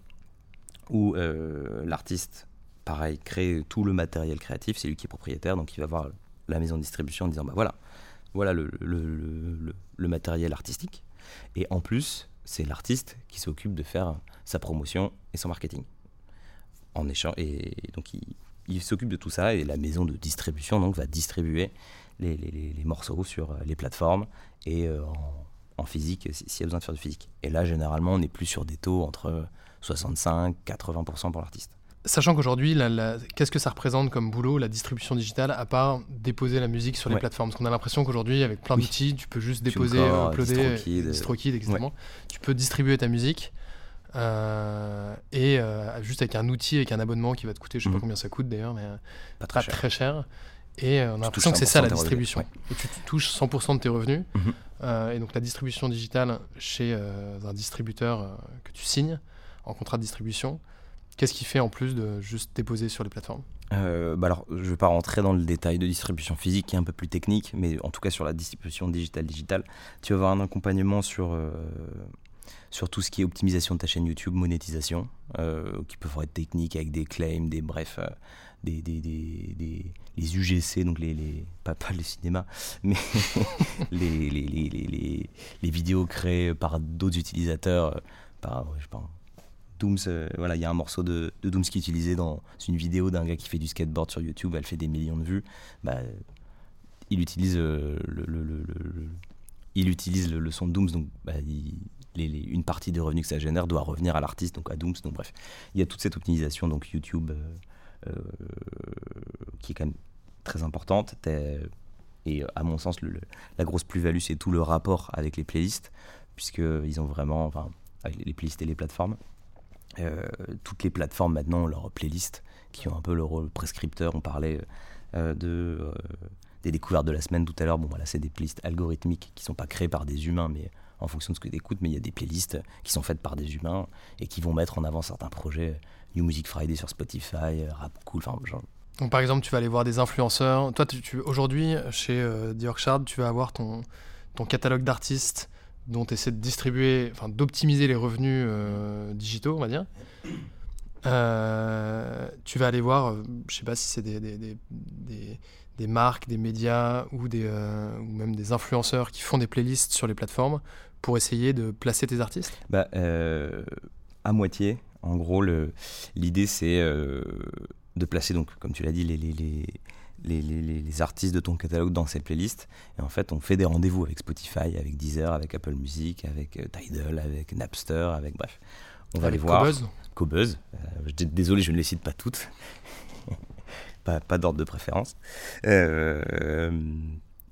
B: où euh, l'artiste, pareil, crée tout le matériel créatif. C'est lui qui est propriétaire, donc il va voir la maison de distribution en disant bah voilà, voilà le, matériel artistique. Et en plus, c'est l'artiste qui s'occupe de faire sa promotion et son marketing. En échange, et donc il, s'occupe de tout ça et la maison de distribution donc va distribuer les, morceaux sur les plateformes et euh, en, en physique si- s'il y a besoin de faire du physique. Et là, généralement, on est plus sur des taux entre 65 80% pour l'artiste.
A: Sachant qu'aujourd'hui, la- la- qu'est-ce que ça représente comme boulot, la distribution digitale, à part déposer la musique sur les
B: Ouais.
A: plateformes? Parce qu'on a l'impression qu'aujourd'hui, avec plein
B: Oui.
A: d'outils, tu peux juste déposer,
B: TuneCore,
A: uploader,
B: DistroKid,
A: DistroKid, exactement. Tu peux distribuer ta musique euh, et euh, juste avec un outil, avec un abonnement qui va te coûter, je sais pas
B: Mhm.
A: combien ça coûte d'ailleurs, mais euh,
B: Pas
A: pas
B: très cher.
A: très cher. Et on a l'impression que c'est ça la
B: 100% de tes revenus,
A: distribution. Et tu touches 100% de tes revenus. Et donc la distribution digitale chez un distributeur que tu signes en contrat de distribution. Qu'est-ce qui fait en plus de juste déposer sur les plateformes?
B: Euh, bah alors, je ne vais pas rentrer dans le détail de distribution physique qui est un peu plus technique, mais en tout cas sur la distribution digitale digitale, tu vas avoir un accompagnement sur, euh, sur tout ce qui est optimisation de ta chaîne YouTube, monétisation, euh, qui peut être technique avec des claims, des bref, des, les UGC, donc les, les pas, pas le cinéma, mais les, les, les, les, vidéos créées par d'autres utilisateurs, je Dooms, euh, voilà, il y a un morceau de, Dooms qui est utilisé dans une vidéo d'un gars qui fait du skateboard sur YouTube, elle fait des millions de vues. Bah, il utilise euh, le, il utilise le, son de Dooms, donc bah, une partie des revenus que ça génère doit revenir à l'artiste, donc à Dooms. Donc bref, il y a toute cette optimisation donc YouTube euh, qui est quand même très importante. Et à mon sens, la grosse plus-value, c'est tout le rapport avec les playlists, puisqu'ils ont vraiment, enfin, avec les playlists et les plateformes, toutes les plateformes maintenant ont leur playlist qui ont un peu le rôle prescripteur. On parlait euh, de, euh, des découvertes de la semaine tout à l'heure. Bon, voilà, c'est des playlists algorithmiques qui ne sont pas créées par des humains, mais en fonction de ce que tu écoutes. Mais il y a des playlists qui sont faites par des humains et qui vont mettre en avant certains projets. New Music Friday sur Spotify, Rap Cool, enfin, genre,
A: donc par exemple, tu vas aller voir des influenceurs. Toi, aujourd'hui, chez euh, tu vas avoir ton, ton catalogue d'artistes dont tu essaies de distribuer, enfin d'optimiser les revenus euh, digitaux, on va dire. Euh, tu vas aller voir, euh, je sais pas si c'est des, des, des, marques, des médias ou, des, ou même des influenceurs qui font des playlists sur les plateformes pour essayer de placer tes artistes
B: bah, À moitié. En gros, l'idée c'est de placer, donc, comme tu l'as dit, les, les, artistes de ton catalogue dans cette playlist. Et en fait, on fait des rendez-vous avec Spotify, avec Deezer, avec Apple Music, avec euh, Tidal, avec Napster, avec bref. On va les voir.
A: Cobuzz.
B: Cobuzz. Euh, désolé, je ne les cite pas toutes. pas, pas d'ordre de préférence. Euh,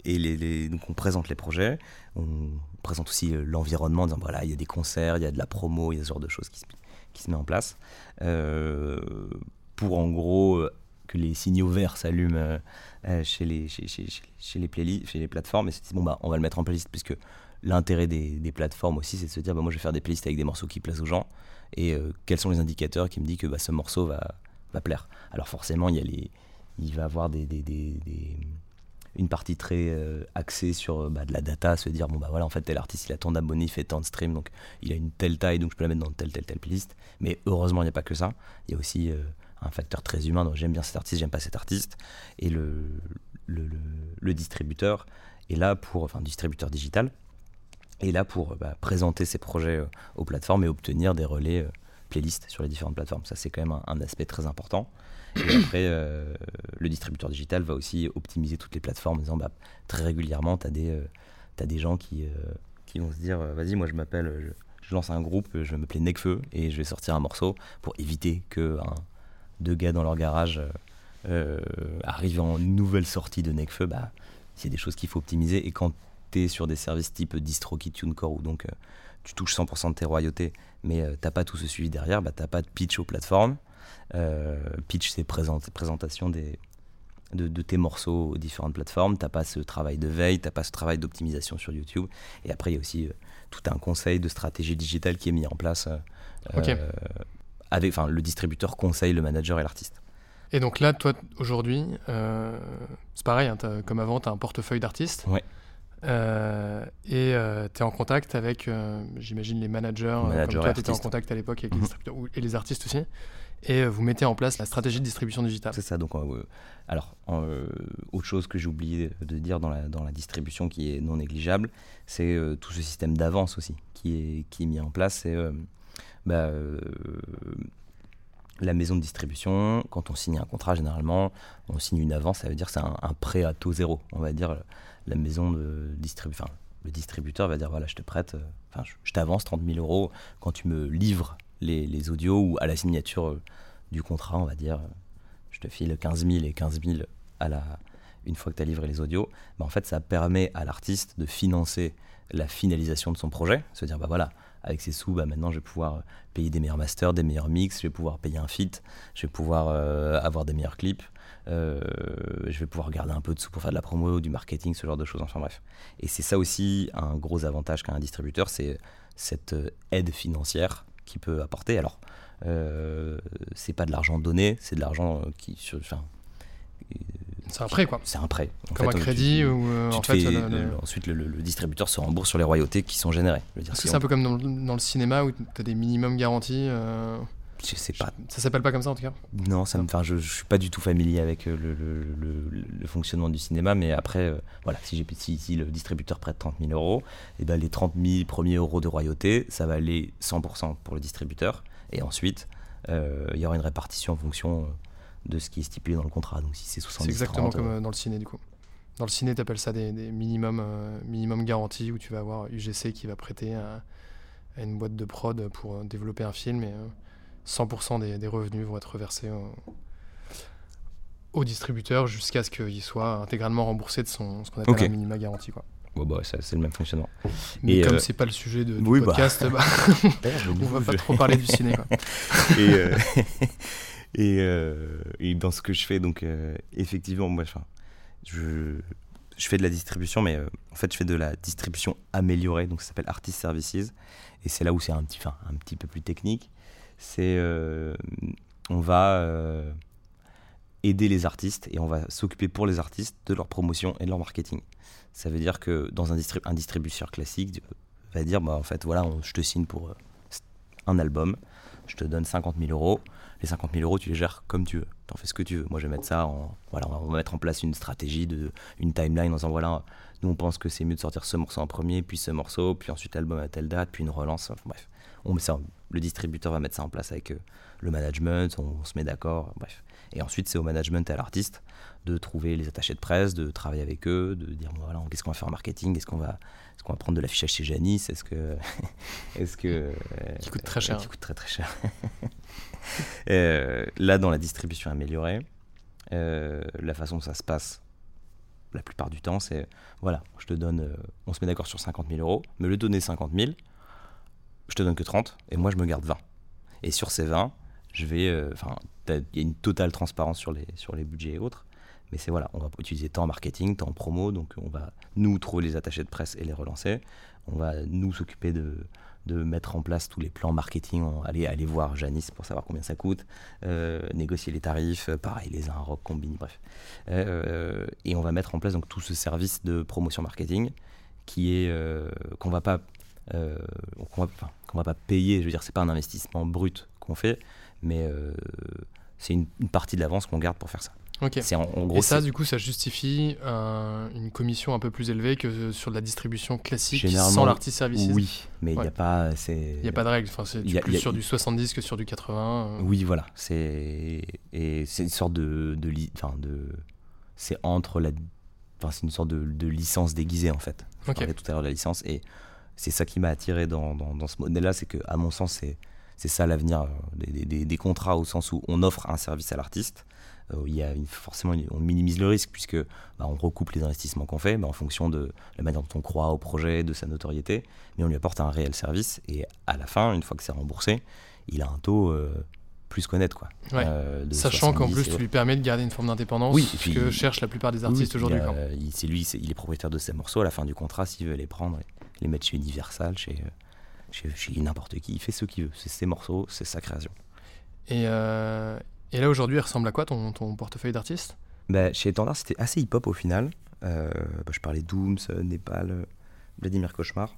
B: et les, donc on présente les projets, on présente aussi l'environnement en disant voilà, il y a des concerts, il y a de la promo, il y a ce genre de choses qui se, qui se met en place. pour en gros les signaux verts s'allument euh, euh, chez, les, chez, chez, chez, les playlists, chez les plateformes, et c'est bon, bah, on va le mettre en playlist, puisque l'intérêt des, des, plateformes aussi, c'est de se dire, bah, moi je vais faire des playlists avec des morceaux qui plaisent aux gens, et euh, quels sont les indicateurs qui me disent que bah, ce morceau va, va plaire. Alors forcément, il, y a les, il va avoir des, des, des, une partie très axée sur bah, de la data, se dire, bon bah voilà, en fait, tel artiste, il a tant d'abonnés, il fait tant de streams, donc il a une telle taille, donc je peux la mettre dans telle, telle, telle playlist. Mais heureusement, il n'y a pas que ça. Il y a aussi un facteur très humain, donc j'aime bien cet artiste, j'aime pas cet artiste. Et le, le, le, distributeur est là pour, enfin, distributeur digital, est là pour bah, présenter ses projets euh, aux plateformes et obtenir des relais euh, playlists sur les différentes plateformes. Ça, c'est quand même un, aspect très important. Et après, euh, le distributeur digital va aussi optimiser toutes les plateformes en disant bah, très régulièrement, tu as, as, des gens qui, qui vont se dire vas-y, moi je m'appelle, je, lance un groupe, je vais m'appeler Necfeu et je vais sortir un morceau pour éviter que deux gars dans leur garage euh, euh, arrivent en nouvelle sortie de Necfeu, bah, c'est des choses qu'il faut optimiser. Et quand tu es sur des services type DistroKey, TuneCore, où donc euh, tu touches 100% de tes royautés, mais tu t'as pas tout ce suivi derrière, bah, t'as pas de pitch aux plateformes. pitch, c'est présentation des, de, tes morceaux aux différentes plateformes. T'as pas ce travail de veille, t'as pas ce travail d'optimisation sur YouTube. Et après, il y a aussi tout un conseil de stratégie digitale qui est mis en place enfin, le distributeur conseille le manager et l'artiste.
A: Et donc là, toi, aujourd'hui, euh, c'est pareil, hein, comme avant, tu as un portefeuille d'artistes.
B: Ouais.
A: Euh, et euh, tu es en contact avec, j'imagine, les managers. comme toi, tu étais en contact à l'époque avec les mhm. distributeurs et les artistes aussi. Et vous mettez en place la stratégie de distribution digitale.
B: C'est ça. Donc, alors, autre chose que j'ai oublié de dire dans la, dans la distribution qui est non négligeable, c'est tout ce système d'avance aussi qui est, qui est mis en place. C'est bah, euh, la maison de distribution, quand on signe un contrat, généralement, on signe une avance, ça veut dire que c'est un, prêt à taux zéro. On va dire la maison de distribution, le distributeur va dire voilà, je te prête, euh, enfin, je, t'avance 30 000 euros quand tu me livres les, les, audios ou à la signature euh, du contrat, on va dire, je te file 15 000 et 15 000 à la, une fois que tu as livré les audios. Bah, en fait, ça permet à l'artiste de financer la finalisation de son projet, se dire bah voilà, avec ces sous, bah, maintenant je vais pouvoir payer des meilleurs masters, des meilleurs mix, je vais pouvoir payer un fit, je vais pouvoir euh, avoir des meilleurs clips, je vais pouvoir garder un peu de sous pour faire de la promo, du marketing, ce genre de choses. Enfin bref. Et c'est ça aussi un gros avantage qu'a un distributeur, c'est cette aide financière qu'il peut apporter. Alors, c'est pas de l'argent donné, c'est de l'argent qui, enfin,
A: c'est un prêt, quoi.
B: C'est un prêt.
A: Comme un crédit ou en fait,
B: ensuite le, distributeur se rembourse sur les royautés qui sont générées.
A: C'est un peu comme dans, le cinéma où tu as des minimums garantis. Euh...
B: Je sais pas.
A: Ça s'appelle pas comme ça en tout cas
B: Non, ça me, je, je suis pas du tout familier avec euh, le, fonctionnement du cinéma, mais après, euh, voilà, si, si, si, le distributeur prête 30 000 euros, et eh ben les 30 000 premiers euros de royauté, ça va aller 100% pour le distributeur, et ensuite, euh, il y aura une répartition en fonction de ce qui est stipulé dans le contrat. Donc si c'est 70
A: C'est exactement comme euh, dans le ciné du coup. Dans le ciné, tu appelles ça des, minimums euh, minimum garantis où tu vas avoir UGC qui va prêter à, une boîte de prod pour euh, développer un film et 100% des, revenus vont être reversés au, distributeur jusqu'à ce qu'il soit intégralement remboursé de son, ce qu'on appelle un minima garanti. Quoi.
B: Bon, bah, c'est le même fonctionnement.
A: Mais comme c'est pas le sujet de, du bah. podcast, bah, on va pas trop parler du ciné. Quoi.
B: Et, euh, et, dans ce que je fais, donc euh, effectivement, moi, je, je fais de la distribution, mais euh, en fait, je fais de la distribution améliorée, donc ça s'appelle Artist Services, et c'est là où c'est un petit, un petit peu plus technique. C'est, on va aider les artistes et on va s'occuper pour les artistes de leur promotion et de leur marketing. Ça veut dire que dans un, un distributeur classique va dire, bah, en fait, voilà, je te signe pour un album, je te donne 50 000 euros les 50 000 euros, tu les gères comme tu veux. Tu en fais ce que tu veux. Moi, je vais mettre ça en. Voilà, on va mettre en place une stratégie, de, une timeline en disant voilà, nous, on pense que c'est mieux de sortir ce morceau en premier, puis ce morceau, puis ensuite l'album à telle date, puis une relance. bref, on met ça, le distributeur va mettre ça en place avec euh, le management, on, se met d'accord. Bref. Et ensuite, c'est au management et à l'artiste de trouver les attachés de presse, de travailler avec eux, de dire voilà, qu'est-ce qu'on va faire en marketing, est-ce qu'on va, est qu'on va prendre de l'affichage chez Janice, est-ce que, est-ce que,
A: euh, qui coûte très cher,
B: qui coûte très très cher. Euh, là, dans la distribution améliorée, euh, la façon dont ça se passe la plupart du temps, c'est voilà, je te donne, on se met d'accord sur 50 000 euros, mais le donner 50 000, je te donne que 30 et moi je me garde 20. Et sur ces 20, je vais, enfin, il y a une totale transparence sur les, sur les budgets et autres, c'est voilà, on va utiliser tant en marketing, tant en promo, donc on va nous trouver les attachés de presse et les relancer, on va nous s'occuper de, de mettre en place tous les plans marketing, aller, aller voir Janice pour savoir combien ça coûte, euh, négocier les tarifs, euh, pareil, les un rock, combini, bref. Euh, et on va mettre en place donc tout ce service de promotion marketing qui est qu'on va pas qu'on va, va, pas payer, je veux dire, c'est pas un investissement brut qu'on fait, mais c'est une partie de l'avance qu'on garde pour faire ça.
A: Ok. En, gros, et ça, du coup, ça justifie une commission un peu plus élevée que sur de la distribution classique sans l'artiste services.
B: Oui, mais il n'y a pas.
A: Il n'y a pas de règle. Enfin, c'est plus sur du 70 que sur du 80.
B: Euh. Oui, voilà. C'est et c'est une sorte de de, enfin, de c'est entre la. Enfin, c'est une sorte de, de, licence déguisée en fait. Je parlais tout à l'heure de la licence et c'est ça qui m'a attiré dans, dans, dans ce modèle-là, c'est que à mon sens, c'est c'est ça l'avenir euh, des, des, des, contrats au sens où on offre un service à l'artiste euh, il y a forcément on minimise le risque puisque bah, on recoupe les investissements qu'on fait bah, en fonction de la manière dont on croit au projet, de sa notoriété, mais on lui apporte un réel service et à la fin, une fois que c'est remboursé, il a un taux euh, plus connaître quoi.
A: Euh, Sachant qu'en plus tu lui permets de garder une forme d'indépendance, oui, ce que cherchent la plupart des artistes aujourd'hui.
B: C'est lui, il est propriétaire de ses morceaux à la fin du contrat s'il veut les prendre, les mettre chez Universal, chez, chez, n'importe qui, il fait ce qu'il veut, c'est ses morceaux, c'est sa création.
A: Et, et là, aujourd'hui, il ressemble à quoi ton, ton portefeuille d'artistes
B: bah, Chez Étendard, c'était assez hip-hop au final. Euh, bah, je parlais Dooms, Népal, Vladimir Cauchemar.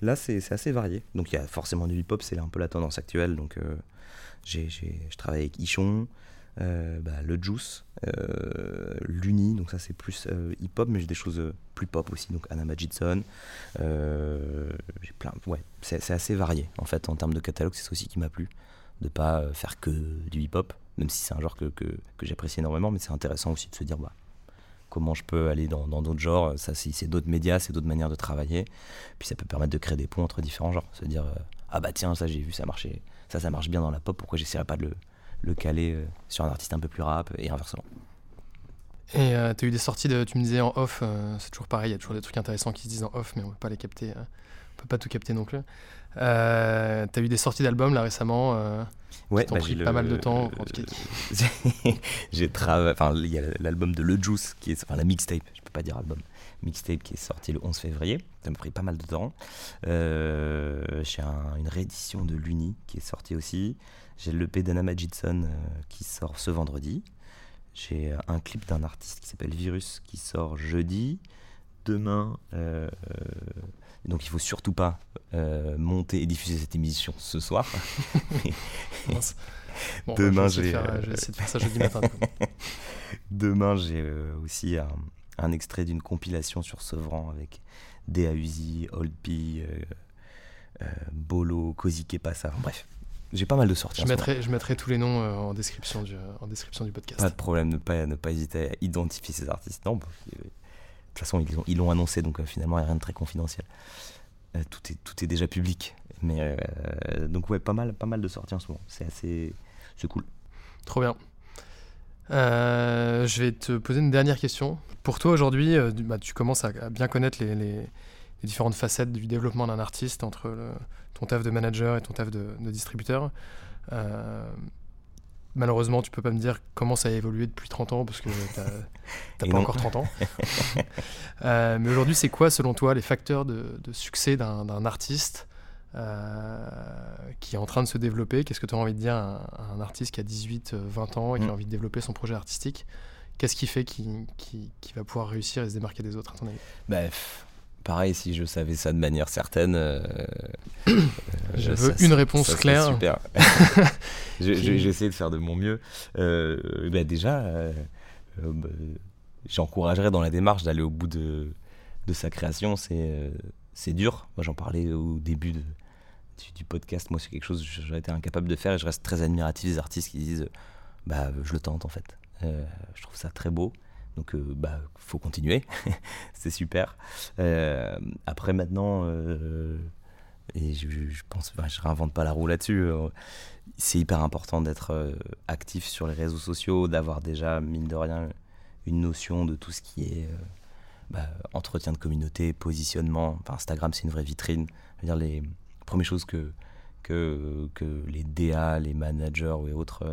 B: Là, c'est assez varié. Donc, il y a forcément du hip-hop, c'est un peu la tendance actuelle. Donc, euh, je travaille avec Ichon, euh, bah, le Juice, l'Uni, donc ça c'est plus hip-hop, mais j'ai des choses plus pop aussi, donc Anna Magidson. j'ai ouais, c'est assez varié en fait en termes de catalogue, c'est ça aussi qui m'a plu, de pas faire que du hip-hop même si c'est un genre que, que, j'apprécie énormément, mais c'est intéressant aussi de se dire bah, comment je peux aller dans d'autres genres. Ça, c'est d'autres médias, c'est d'autres manières de travailler. Puis ça peut permettre de créer des ponts entre différents genres. Se dire euh, ah bah tiens, ça j'ai vu, ça marchait, ça ça marche bien dans la pop, pourquoi j'essaierais pas de le, le caler euh, sur un artiste un peu plus rap et inversement?
A: Et euh, tu as eu des sorties, de, tu me disais en off, c'est toujours pareil, il y a toujours des trucs intéressants qui se disent en off, mais on peut pas les capter peut pas tout capter non plus. Euh, tu as eu des sorties d'albums là récemment euh,
B: Ouais,
A: qui
B: bah,
A: pris pas
B: le-
A: mal de temps. en tout cas.
B: j'ai travaillé. Enfin, il y a l'album de Le Juice, qui est, enfin la mixtape, je peux pas dire album, mixtape qui est sorti le 11 février. Ça m'a pris pas mal de temps. Euh, j'ai un- une réédition de l'Uni qui est sortie aussi. J'ai le l'EP d'Anna Magidson euh, qui sort ce vendredi. J'ai un clip d'un artiste qui s'appelle Virus qui sort jeudi. Demain, euh, donc il faut surtout pas euh, monter et diffuser cette émission ce soir.
A: Bon,
B: Demain, j'ai, euh,
A: je vais essayer de faire ça jeudi matin. du coup.
B: Demain, j'ai euh, aussi un, un extrait d'une compilation sur Sevran avec Dea Uzi, Old P, euh, Bolo, Cozy Kepasa. Enfin, bref, j'ai pas mal de sorties.
A: Je mettrai, je mettrai tous les noms en, description du, en description du podcast.
B: Pas de problème, ne pas, ne pas hésiter à identifier ces artistes. Non, bah, toute façon, ils l'ont annoncé, donc euh, finalement, il a rien de très confidentiel. Euh, tout, est, déjà public. Mais euh, donc, ouais, pas mal, pas mal de sorties en ce moment. C'est assez. C'est cool.
A: Trop bien. Je vais te poser une dernière question. Pour toi aujourd'hui, bah, tu commences à, bien connaître les, différentes facettes du développement d'un artiste entre ton taf de manager et ton taf de, de distributeur. Malheureusement, tu peux pas me dire comment ça a évolué depuis 30 ans parce que t'as pas
B: non.
A: encore 30 ans. Euh, mais aujourd'hui, c'est quoi selon toi les facteurs de, de succès d'un artiste euh, qui est en train de se développer? Qu'est-ce que tu as envie de dire à un, artiste qui a 18, euh, 20 ans et qui
B: Mm.
A: a envie de développer son projet artistique? Qu'est-ce qui fait qu'il qui, qui va pouvoir réussir et se démarquer des autres à ton avis?
B: Bah, pff, pareil, si je savais ça de manière certaine. euh, euh,
A: Je
B: ça-
A: veux
B: ça-
A: une réponse
B: ça
A: claire.
B: Super. J'ai essayé de faire de mon mieux. Euh, bah, déjà, euh, euh, bah, j'encouragerais dans la démarche d'aller au bout de, de sa création. C'est euh, dur. Moi, j'en parlais au début de- du, du podcast. Moi, c'est quelque chose que j'aurais été incapable de faire et je reste très admiratif des artistes qui disent bah, je le tente en fait. Euh, je trouve ça très beau. Donc, euh, bah, faut continuer. c'est super. Euh, après, maintenant, euh, et je, je- pense, je réinvente pas la roue là-dessus. c'est hyper important d'être actif sur les réseaux sociaux, d'avoir déjà, mine de rien, une notion de tout ce qui est bah, entretien de communauté, positionnement. Instagram, c'est une vraie vitrine. Les premières choses que, que, que les DA, les managers et autres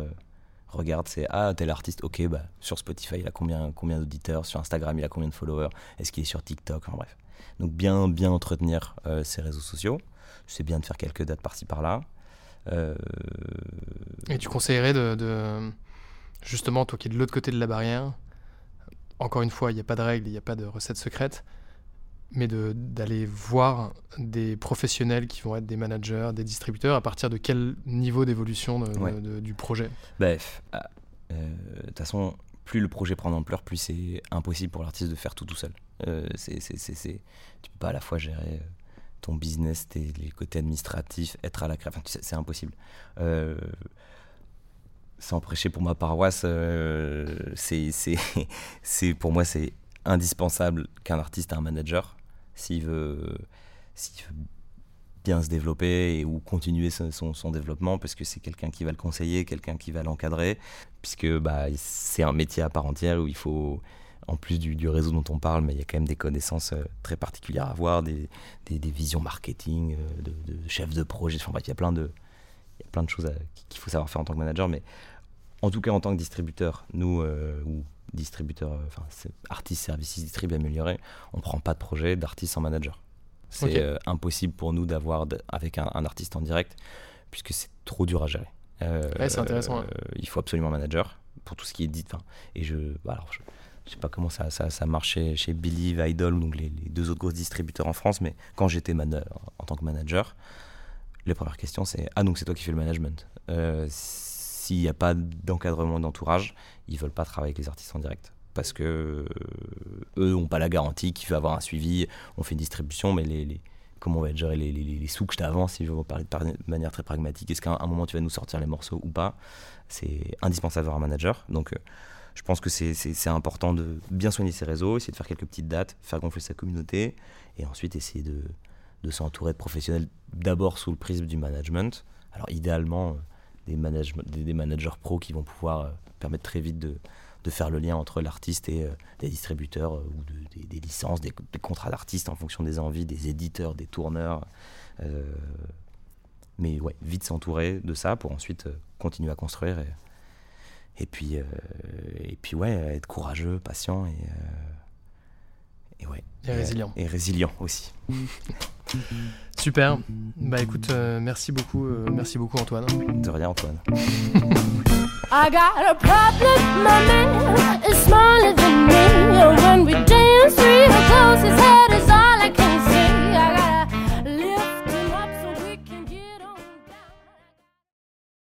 B: regardent, c'est Ah, tel artiste, ok, bah, sur Spotify, il a combien, combien d'auditeurs Sur Instagram, il a combien de followers Est-ce qu'il est sur TikTok Enfin bref. Donc, bien, bien entretenir euh, ces réseaux sociaux. C'est bien de faire quelques dates par-ci par-là. Euh,
A: Et tu conseillerais de, de- justement, toi qui es de l'autre côté de la barrière, encore une fois, il n'y a pas de règles, il n'y a pas de recette secrète, mais de- d'aller voir des professionnels qui vont être des managers, des distributeurs, à partir de quel niveau d'évolution
B: Ouais.
A: du projet
B: Bref, ah, euh, de toute façon, plus le projet prend d'ampleur, plus c'est impossible pour l'artiste de faire tout tout seul. Euh, c'est, Tu peux pas à la fois gérer euh, ton business, tes, les côtés administratifs, être à la création, c'est, c'est impossible. Euh, sans prêcher pour ma paroisse, euh, c'est, pour moi, c'est indispensable qu'un artiste ait un manager s'il veut, veut bien se développer ou continuer son, développement parce que c'est quelqu'un qui va le conseiller, quelqu'un qui va l'encadrer, puisque bah, c'est un métier à part entière où il faut, en plus du, du réseau dont on parle, mais il y a quand même des connaissances euh, très particulières à avoir, des, des, visions marketing, euh, de, de chef de projet, enfin bref, il y a plein de, plein de choses qu'il faut savoir faire en tant que manager, mais en tout cas en tant que distributeur, nous, euh, ou distributeur, euh, enfin c'est services, distrib amélioré, on prend pas de projet d'artiste sans manager. C'est euh, impossible pour nous d'avoir avec un, un artiste en direct, puisque c'est trop dur à gérer. Euh,
A: Ouais, c'est intéressant,
B: il faut absolument un manager pour tout ce qui est dit. enfin, Et je, bah, alors, je, je sais pas comment ça, ça, ça marche chez, chez Believe, Idol, donc les, les deux autres grosses distributeurs en France, mais quand j'étais en tant que manager, les premières questions c'est Ah, donc c'est toi qui fais le management. Euh, S'il n'y a pas d'encadrement d'entourage, ils veulent pas travailler avec les artistes en direct. Parce que euh, eux n'ont pas la garantie qu'il va avoir un suivi. On fait une distribution, mais les, comment on va gérer les, sous que je t'avance si je veux parler de manière très pragmatique Est-ce qu'à un moment tu vas nous sortir les morceaux ou pas? C'est indispensable d'avoir un manager. Donc euh, je pense que c'est- important de bien soigner ses réseaux, essayer de faire quelques petites dates, faire gonfler sa communauté, et ensuite essayer de, de s'entourer de professionnels d'abord sous le prisme du management. Alors idéalement, euh, des, des, managers pros qui vont pouvoir euh, permettre très vite de- de faire le lien entre l'artiste et des distributeurs ou des, licences, des, contrats d'artistes en fonction des envies, des éditeurs, des tourneurs. mais ouais, vite s'entourer de ça pour ensuite continuer à construire et, puis, et puis ouais, être courageux, patient et, et ouais.
A: Et résilient.
B: Et résilient aussi.
A: Super. Bah écoute, euh, merci beaucoup, euh, merci beaucoup Antoine.
B: De rien Antoine.
C: I got a problem, my man is smaller than me. When we dance, real close, his head is all I can see.